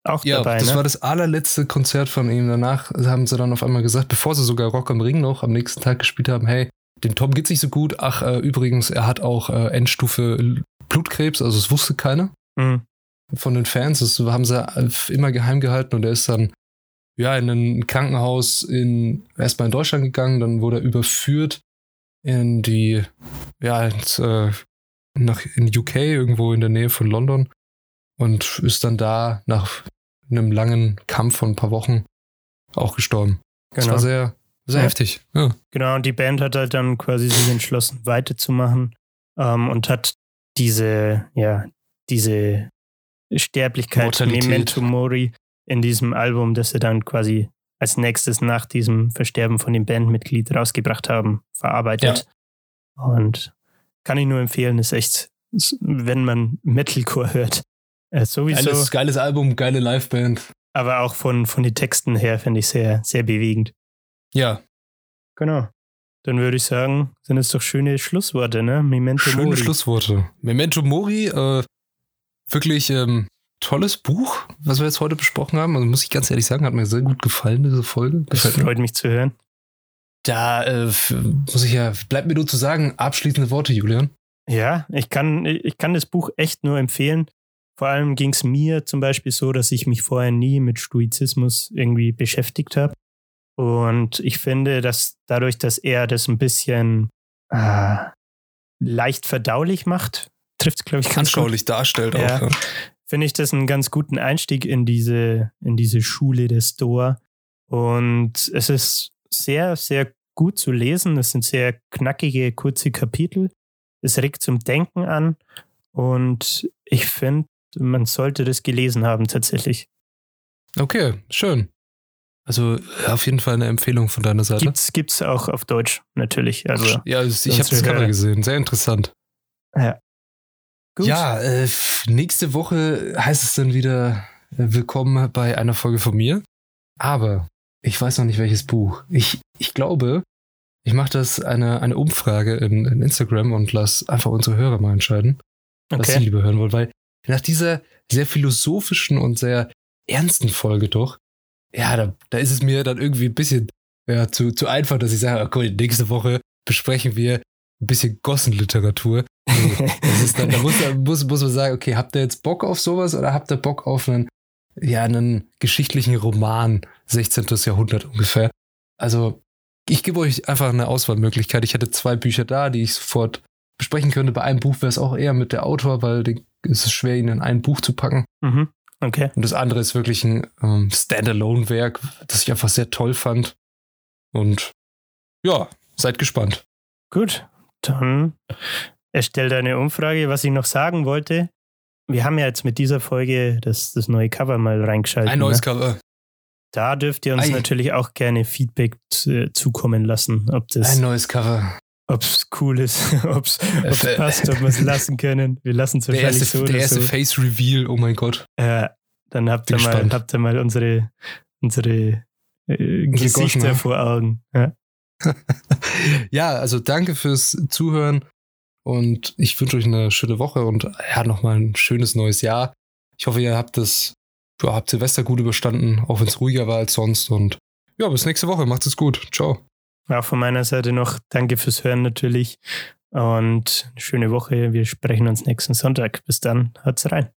auch Ja, dabei, das ne? war das allerletzte Konzert von ihm. Danach haben sie dann auf einmal gesagt, bevor sie sogar Rock am Ring noch am nächsten Tag gespielt haben, hey, dem Tom geht's nicht so gut. Ach, äh, übrigens, er hat auch äh, Endstufe Blutkrebs, also das wusste keiner Mhm. von den Fans. Das haben sie äh, immer geheim gehalten und er ist dann ja in ein Krankenhaus in erstmal in Deutschland gegangen, dann wurde er überführt in die ja ins, äh, nach in UK irgendwo in der Nähe von London und ist dann da nach einem langen Kampf von ein paar Wochen auch gestorben. Das Genau. war sehr sehr Ja. heftig. Ja. Genau, und die Band hat halt dann quasi sich entschlossen, weiterzumachen ähm, und hat diese, ja, diese Sterblichkeit Mortalität. Memento Mori in diesem Album, das sie dann quasi als nächstes nach diesem Versterben von dem Bandmitglied rausgebracht haben, verarbeitet. Und kann ich nur empfehlen, ist echt, wenn man Metalcore hört, äh, sowieso, Geiles, geiles Album, geile Liveband. aber auch von, von den Texten her finde ich sehr, sehr bewegend. Ja, Genau. Dann würde ich sagen, sind es doch schöne Schlussworte, ne? Memento schöne Mori. Schlussworte. Memento Mori, äh, wirklich ähm, tolles Buch, was wir jetzt heute besprochen haben. Also muss ich ganz ehrlich sagen, hat mir sehr gut gefallen, diese Folge. Das Gefällt mir. freut mich zu hören. Da äh, muss ich ja, bleibt mir nur zu sagen, abschließende Worte, Julian. Ja, ich kann, ich kann das Buch echt nur empfehlen. Vor allem ging es mir zum Beispiel so, dass ich mich vorher nie mit Stoizismus irgendwie beschäftigt habe. Und ich finde, dass dadurch, dass er das ein bisschen äh, leicht verdaulich macht, trifft es, glaube ich, ganz gut. Anschaulich darstellt Ja. auch. Ja. Finde ich das einen ganz guten Einstieg in diese, in diese Schule der Stoa. Und es ist sehr, sehr gut zu lesen. Es sind sehr knackige, kurze Kapitel. Es regt zum Denken an. Und ich finde, man sollte das gelesen haben tatsächlich. Okay, schön. Also äh, auf jeden Fall eine Empfehlung von deiner Seite. Gibt's, gibt's auch auf Deutsch natürlich. Also ja, ich habe Cover Hörer. gesehen. Sehr interessant. Gut. Ja, äh, nächste Woche heißt es dann wieder äh, willkommen bei einer Folge von mir. Aber ich weiß noch nicht welches Buch. Ich, ich glaube, ich mache das eine, eine Umfrage in, in Instagram und lass einfach unsere Hörer mal entscheiden, was sie okay. lieber hören wollen. Weil nach dieser sehr philosophischen und sehr ernsten Folge doch, ja, da, da ist es mir dann irgendwie ein bisschen ja, zu, zu einfach, dass ich sage, oh, cool, nächste Woche besprechen wir ein bisschen Gossenliteratur. Dann, da muss, muss, muss man sagen, okay, habt ihr jetzt Bock auf sowas oder habt ihr Bock auf einen, ja, einen geschichtlichen Roman, 16. Jahrhundert ungefähr? Also, ich gebe euch einfach eine Auswahlmöglichkeit. Ich hatte zwei Bücher da, die ich sofort besprechen könnte. Bei einem Buch wäre es auch eher mit der Autor, weil den, es ist schwer, ihn in ein Buch zu packen. Mhm. Okay. Und das andere ist wirklich ein ähm, Standalone-Werk, das ich einfach sehr toll fand. Und ja, seid gespannt. Gut, dann erstell deine Umfrage. Was ich noch sagen wollte, wir haben ja jetzt mit dieser Folge das, das neue Cover mal reingeschaltet. Ein neues ne? Cover. Da dürft ihr uns Ei. natürlich auch gerne Feedback äh, zukommen lassen, ob Ein das neues Cover. ob's cool ist, ob's, ob's Äh, passt, ob wir es lassen können. Wir lassen es wahrscheinlich erste, so der oder erste so. Face-Reveal, oh mein Gott. Äh, dann habt ihr, mal, habt ihr mal unsere, unsere äh, Gesichter Gossen, ne? vor Augen. Ja. ja, also danke fürs Zuhören und ich wünsche euch eine schöne Woche und ja, nochmal ein schönes neues Jahr. Ich hoffe, ihr habt das, ja, habt Silvester gut überstanden, auch wenn es ruhiger war als sonst und ja, bis nächste Woche. Macht's es gut. Ciao. Auch von meiner Seite noch danke fürs Hören natürlich und eine schöne Woche. Wir sprechen uns nächsten Sonntag. Bis dann, haut's rein.